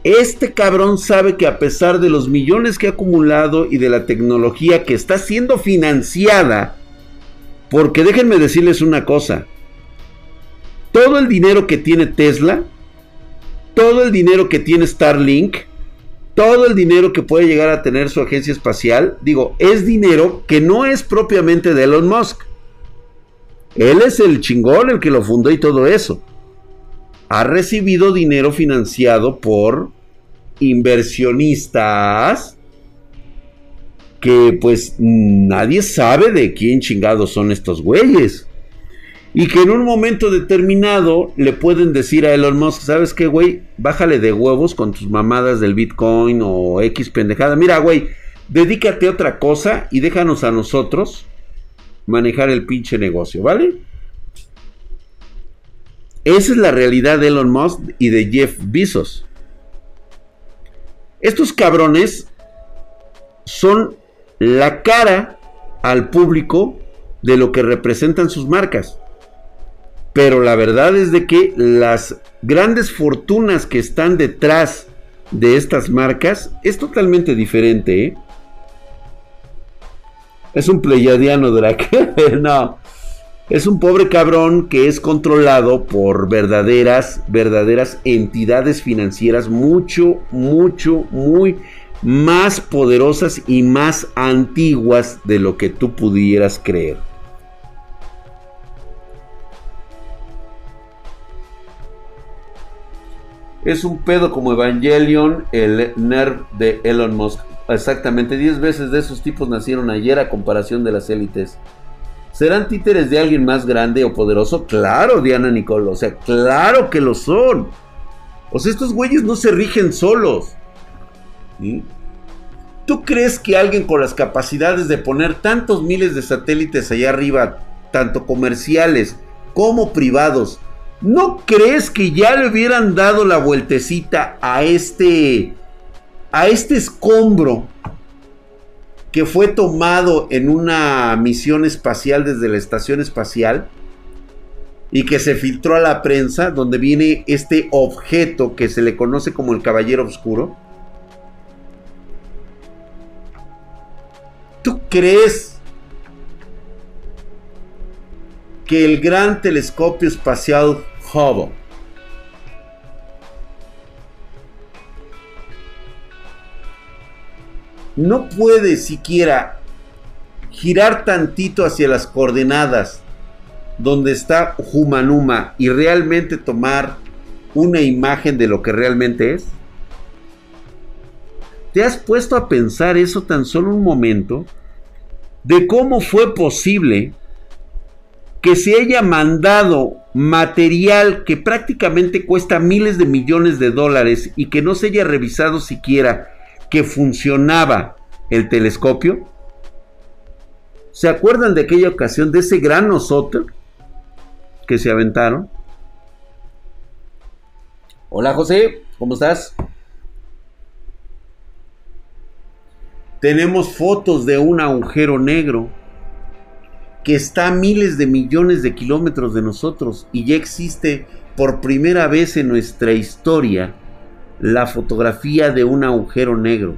S1: Este cabrón sabe que a pesar de los millones que ha acumulado y de la tecnología que está siendo financiada, porque déjenme decirles una cosa, todo el dinero que tiene Tesla, todo el dinero que tiene Starlink, todo el dinero que puede llegar a tener su agencia espacial, digo, es dinero que no es propiamente de Elon Musk. Él es el chingón, el que lo fundó y todo eso. Ha recibido dinero financiado por inversionistas que pues nadie sabe de quién chingados son estos güeyes. Y que en un momento determinado le pueden decir a Elon Musk, ¿sabes qué, güey? Bájale de huevos con tus mamadas del Bitcoin o X pendejada. Mira, güey, dedícate a otra cosa y déjanos a nosotros manejar el pinche negocio, ¿vale? Esa es la realidad de Elon Musk y de Jeff Bezos. Estos cabrones son la cara al público de lo que representan sus marcas. Pero la verdad es de que las grandes fortunas que están detrás de estas marcas es totalmente diferente. ¿eh? Es un pleyadiano Drake. no. Es un pobre cabrón que es controlado por verdaderas, verdaderas entidades financieras mucho, mucho, muy más poderosas y más antiguas de lo que tú pudieras creer. Es un pedo como Evangelion, el nerd de Elon Musk. Exactamente, 10 veces de esos tipos nacieron ayer a comparación de las élites. ¿Serán títeres de alguien más grande o poderoso? Claro, Diana Nicole, o sea, claro que lo son. O sea, estos güeyes no se rigen solos. ¿Tú crees que alguien con las capacidades de poner tantos miles de satélites allá arriba, tanto comerciales como privados, ¿No crees que ya le hubieran dado la vueltecita a este a este escombro que fue tomado en una misión espacial desde la estación espacial y que se filtró a la prensa donde viene este objeto que se le conoce como el Caballero Oscuro? ¿Tú crees que el gran telescopio espacial Hubble. No puede siquiera girar tantito hacia las coordenadas donde está Humanuma y realmente tomar una imagen de lo que realmente es? ¿Te has puesto a pensar eso tan solo un momento? De cómo fue posible que se haya mandado material que prácticamente cuesta miles de millones de dólares y que no se haya revisado siquiera que funcionaba el telescopio? ¿Se acuerdan de aquella ocasión de ese gran osote que se aventaron? Hola José, ¿cómo estás? Tenemos fotos de un agujero negro que está a miles de millones de kilómetros de nosotros y ya existe por primera vez en nuestra historia la fotografía de un agujero negro.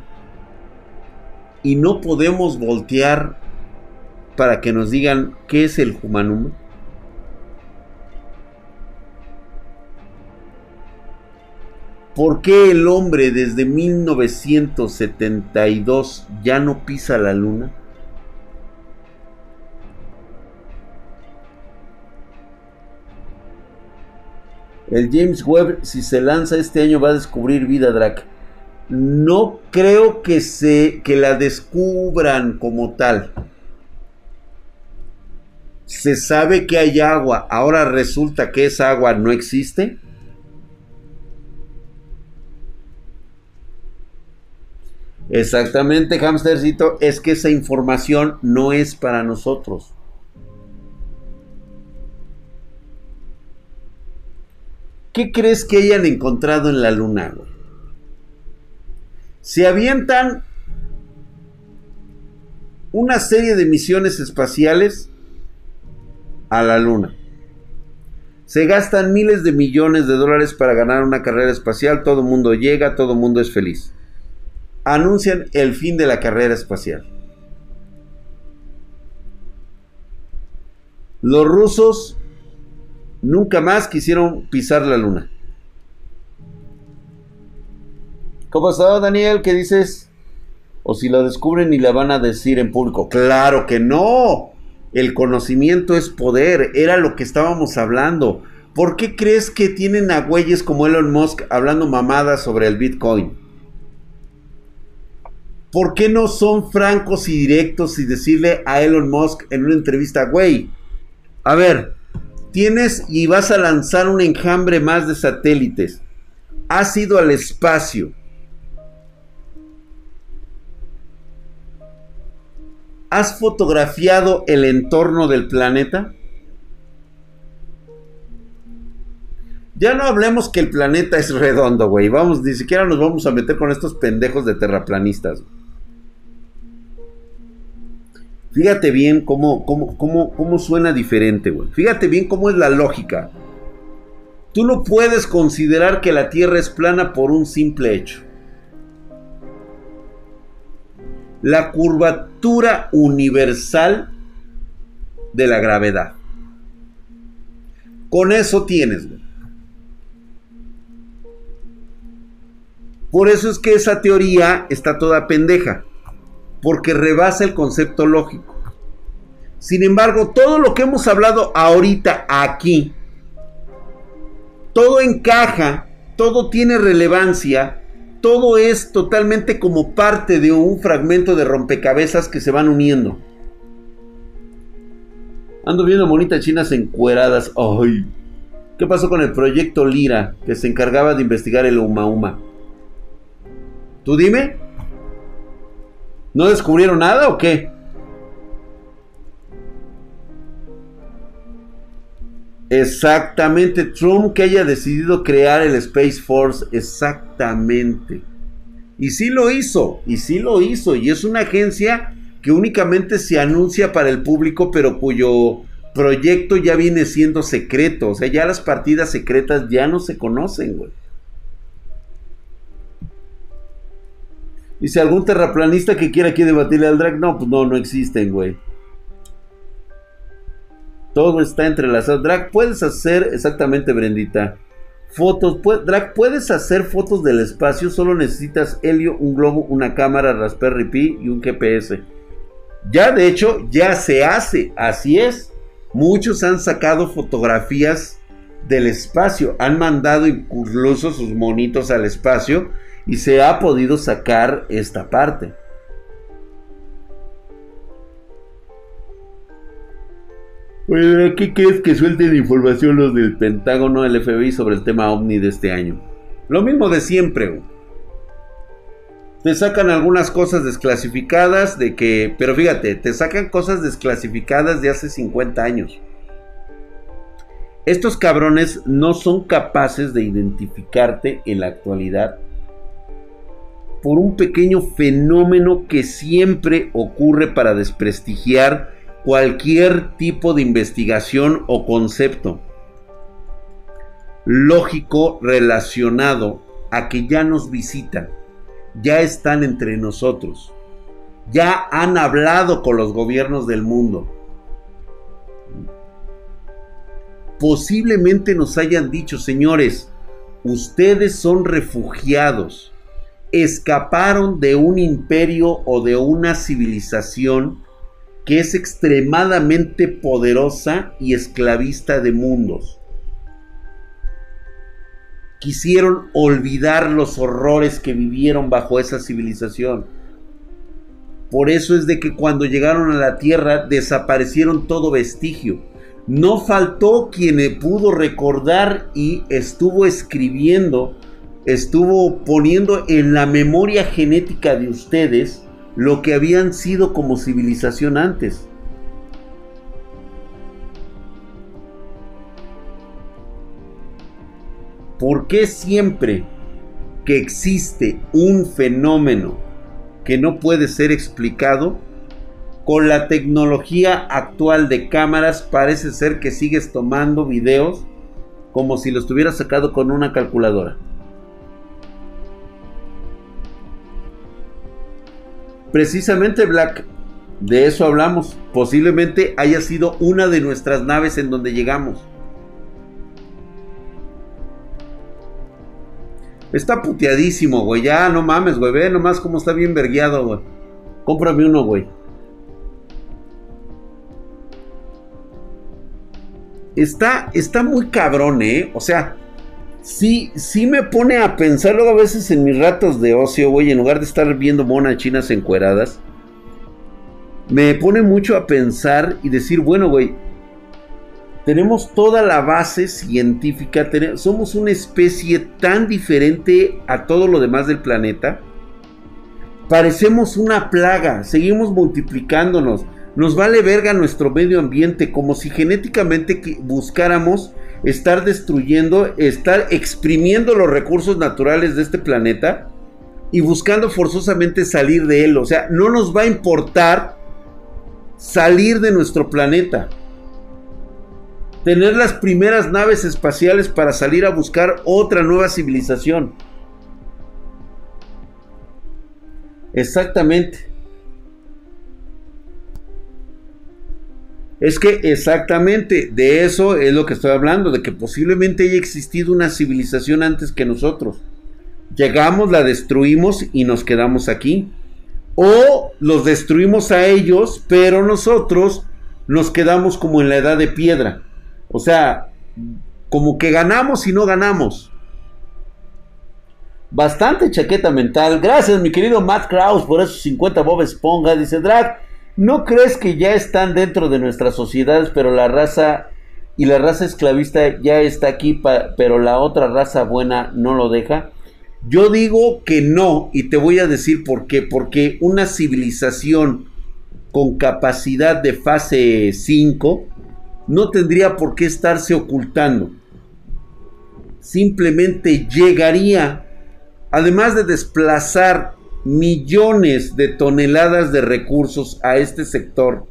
S1: Y no podemos voltear para que nos digan qué es el humanum. ¿Por qué el hombre desde 1972 ya no pisa la luna? El James Webb, si se lanza este año, va a descubrir vida, Drac. No creo que, se, que la descubran como tal. Se sabe que hay agua. Ahora resulta que esa agua no existe. Exactamente, hamstercito. Es que esa información no es para nosotros. ¿Qué crees que hayan encontrado en la luna, Se avientan una serie de misiones espaciales a la luna. Se gastan miles de millones de dólares para ganar una carrera espacial. Todo el mundo llega, todo el mundo es feliz. Anuncian el fin de la carrera espacial. Los rusos nunca más quisieron pisar la luna. ¿Cómo está, Daniel? ¿Qué dices? O si lo descubren y la van a decir en público. Claro que no. El conocimiento es poder. Era lo que estábamos hablando. ¿Por qué crees que tienen a güeyes como Elon Musk hablando mamadas sobre el Bitcoin? ¿Por qué no son francos y directos y decirle a Elon Musk en una entrevista, güey, a ver, Tienes y vas a lanzar un enjambre más de satélites. Has ido al espacio. ¿Has fotografiado el entorno del planeta? Ya no hablemos que el planeta es redondo, güey. Vamos, ni siquiera nos vamos a meter con estos pendejos de terraplanistas. Fíjate bien cómo, cómo, cómo, cómo suena diferente, güey. Fíjate bien cómo es la lógica. Tú no puedes considerar que la Tierra es plana por un simple hecho. La curvatura universal de la gravedad. Con eso tienes, güey. Por eso es que esa teoría está toda pendeja porque rebasa el concepto lógico. Sin embargo, todo lo que hemos hablado ahorita aquí, todo encaja, todo tiene relevancia, todo es totalmente como parte de un fragmento de rompecabezas que se van uniendo. Ando viendo monitas chinas encueradas. Ay, ¿qué pasó con el proyecto Lira que se encargaba de investigar el Uma Uma? ¿Tú dime? ¿No descubrieron nada o qué? Exactamente, Trump que haya decidido crear el Space Force, exactamente. Y sí lo hizo, y sí lo hizo, y es una agencia que únicamente se anuncia para el público, pero cuyo proyecto ya viene siendo secreto. O sea, ya las partidas secretas ya no se conocen, güey. Y si algún terraplanista que quiera aquí debatirle al drag, no, pues no, no existen, güey. Todo está entrelazado. Drag, puedes hacer, exactamente, Brendita. Fotos, Drag, puedes hacer fotos del espacio. Solo necesitas helio, un globo, una cámara, Raspberry Pi y un GPS. Ya, de hecho, ya se hace. Así es. Muchos han sacado fotografías del espacio. Han mandado incluso sus monitos al espacio y se ha podido sacar esta parte. ¿qué crees que suelten información los del Pentágono, del FBI sobre el tema OVNI de este año? Lo mismo de siempre. Te sacan algunas cosas desclasificadas de que, pero fíjate, te sacan cosas desclasificadas de hace 50 años. Estos cabrones no son capaces de identificarte en la actualidad por un pequeño fenómeno que siempre ocurre para desprestigiar cualquier tipo de investigación o concepto lógico relacionado a que ya nos visitan, ya están entre nosotros, ya han hablado con los gobiernos del mundo. Posiblemente nos hayan dicho, señores, Ustedes son refugiados. Escaparon de un imperio o de una civilización que es extremadamente poderosa y esclavista de mundos. Quisieron olvidar los horrores que vivieron bajo esa civilización. Por eso es de que cuando llegaron a la tierra desaparecieron todo vestigio. No faltó quien pudo recordar y estuvo escribiendo, estuvo poniendo en la memoria genética de ustedes lo que habían sido como civilización antes. ¿Por qué siempre que existe un fenómeno que no puede ser explicado, con la tecnología actual de cámaras parece ser que sigues tomando videos como si los tuvieras sacado con una calculadora? Precisamente Black, de eso hablamos. Posiblemente haya sido una de nuestras naves en donde llegamos. Está puteadísimo, güey. Ya, no mames, güey. Ve nomás cómo está bien vergueado, güey. Cómprame uno, güey. Está, está muy cabrón, ¿eh? O sea, sí, sí me pone a pensar luego a veces en mis ratos de ocio, güey, en lugar de estar viendo monas chinas encueradas, me pone mucho a pensar y decir, bueno, güey, tenemos toda la base científica, somos una especie tan diferente a todo lo demás del planeta, parecemos una plaga, seguimos multiplicándonos, nos vale verga nuestro medio ambiente como si genéticamente buscáramos estar destruyendo, estar exprimiendo los recursos naturales de este planeta y buscando forzosamente salir de él. O sea, no nos va a importar salir de nuestro planeta. Tener las primeras naves espaciales para salir a buscar otra nueva civilización. Exactamente. Es que exactamente de eso es lo que estoy hablando, de que posiblemente haya existido una civilización antes que nosotros. Llegamos, la destruimos y nos quedamos aquí. O los destruimos a ellos, pero nosotros nos quedamos como en la edad de piedra. O sea, como que ganamos y no ganamos. Bastante chaqueta mental. Gracias, mi querido Matt Kraus, por esos 50 Bob Esponja. Dice Drag. ¿No crees que ya están dentro de nuestras sociedades, pero la raza y la raza esclavista ya está aquí, pero la otra raza buena no lo deja? Yo digo que no, y te voy a decir por qué. Porque una civilización con capacidad de fase 5 no tendría por qué estarse ocultando. Simplemente llegaría, además de desplazar millones de toneladas de recursos a este sector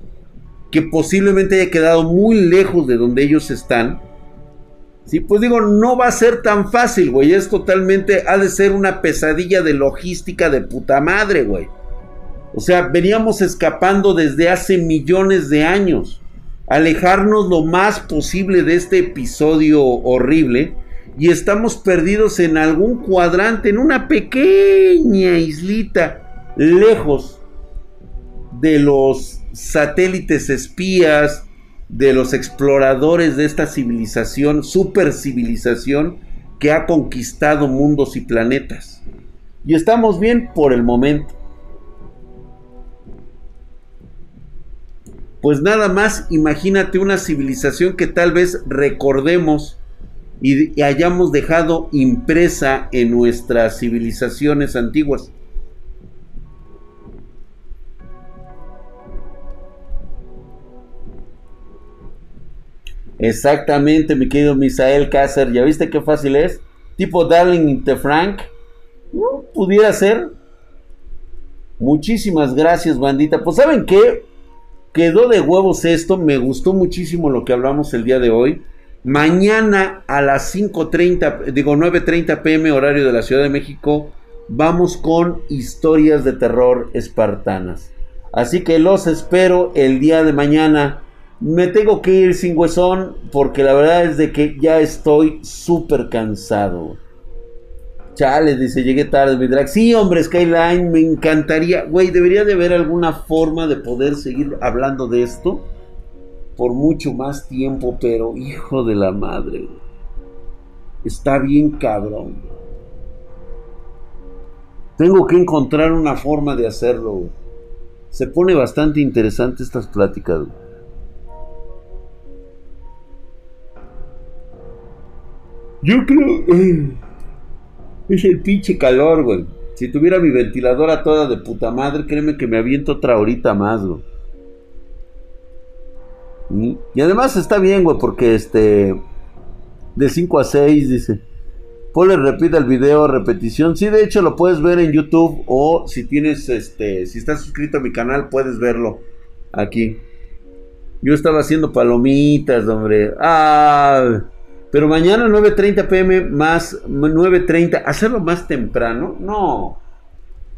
S1: que posiblemente haya quedado muy lejos de donde ellos están. Sí, pues digo, no va a ser tan fácil, güey. Es totalmente, ha de ser una pesadilla de logística de puta madre, güey. O sea, veníamos escapando desde hace millones de años. Alejarnos lo más posible de este episodio horrible y estamos perdidos en algún cuadrante, en una pequeña islita, lejos de los satélites espías, de los exploradores de esta civilización, super civilización que ha conquistado mundos y planetas. Y estamos bien por el momento. Pues nada más imagínate una civilización que tal vez recordemos y, hayamos dejado impresa en nuestras civilizaciones antiguas. Exactamente, mi querido Misael Cácer. ¿Ya viste qué fácil es? Tipo Darling de Frank. No, pudiera ser. Muchísimas gracias, bandita. Pues saben qué? Quedó de huevos esto. Me gustó muchísimo lo que hablamos el día de hoy. Mañana a las 5.30, digo 9.30 pm horario de la Ciudad de México, vamos con historias de terror espartanas. Así que los espero el día de mañana. Me tengo que ir sin huesón porque la verdad es de que ya estoy súper cansado. Chale, dice, llegué tarde, mi drag. Sí, hombre, Skyline, me encantaría. Güey, debería de haber alguna forma de poder seguir hablando de esto por mucho más tiempo, pero hijo de la madre, está bien cabrón. Tengo que encontrar una forma de hacerlo. Se pone bastante interesante estas pláticas. Yo creo... Eh, es el pinche calor, güey. Si tuviera mi ventiladora toda de puta madre, créeme que me aviento otra horita más, güey. Y además está bien, güey, porque este. De 5 a 6, dice. Ponle repita el video, repetición. Sí, de hecho lo puedes ver en YouTube. O si tienes, este. Si estás suscrito a mi canal, puedes verlo aquí. Yo estaba haciendo palomitas, hombre. Ah. Pero mañana 9.30 pm más 9.30. ¿Hacerlo más temprano? No.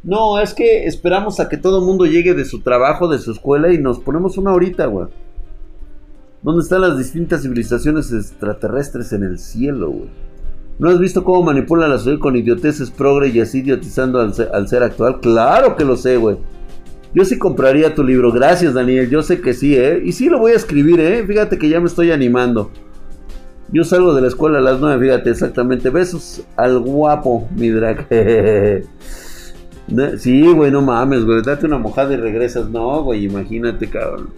S1: No, es que esperamos a que todo el mundo llegue de su trabajo, de su escuela y nos ponemos una horita, güey. ¿Dónde están las distintas civilizaciones extraterrestres en el cielo, güey? ¿No has visto cómo manipula la sociedad con idioteces progre y así idiotizando al ser, actual? Claro que lo sé, güey. Yo sí compraría tu libro. Gracias, Daniel. Yo sé que sí, ¿eh? Y sí lo voy a escribir, ¿eh? Fíjate que ya me estoy animando. Yo salgo de la escuela a las 9, fíjate, exactamente. Besos al guapo, mi drag. sí, güey, no mames, güey. Date una mojada y regresas. No, güey, imagínate, cabrón.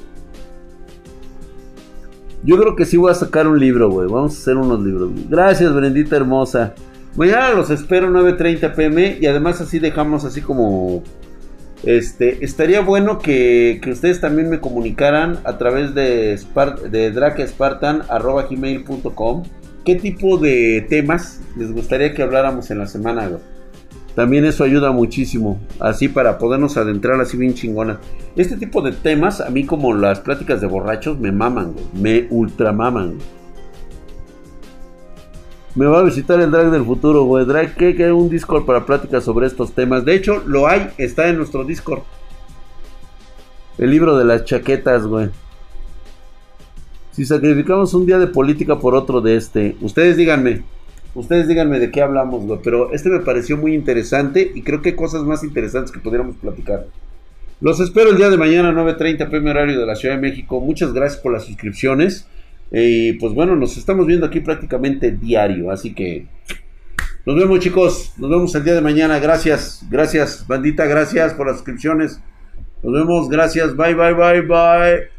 S1: Yo creo que sí voy a sacar un libro, güey. Vamos a hacer unos libros. Gracias, Brendita hermosa. Mañana los espero 9.30 pm y además así dejamos así como este, estaría bueno que, ustedes también me comunicaran a través de, de drakespartan.com qué tipo de temas les gustaría que habláramos en la semana. También eso ayuda muchísimo, así para podernos adentrar así bien chingona. Este tipo de temas, a mí como las pláticas de borrachos, me maman, me ultramaman. Me va a visitar el drag del futuro, güey. Drag. Que hay un Discord para pláticas sobre estos temas. De hecho, lo hay, está en nuestro Discord. El libro de las chaquetas, güey. Si sacrificamos un día de política por otro de este, ustedes díganme, ustedes díganme de qué hablamos, güey. Pero este me pareció muy interesante y creo que hay cosas más interesantes que podríamos platicar. Los espero el día de mañana, 9.30 pm horario de la Ciudad de México. Muchas gracias por las suscripciones. Y pues bueno, nos estamos viendo aquí prácticamente diario, así que nos vemos chicos, nos vemos el día de mañana, gracias, gracias, bandita, gracias por las suscripciones. Nos vemos, gracias, bye, bye, bye, bye.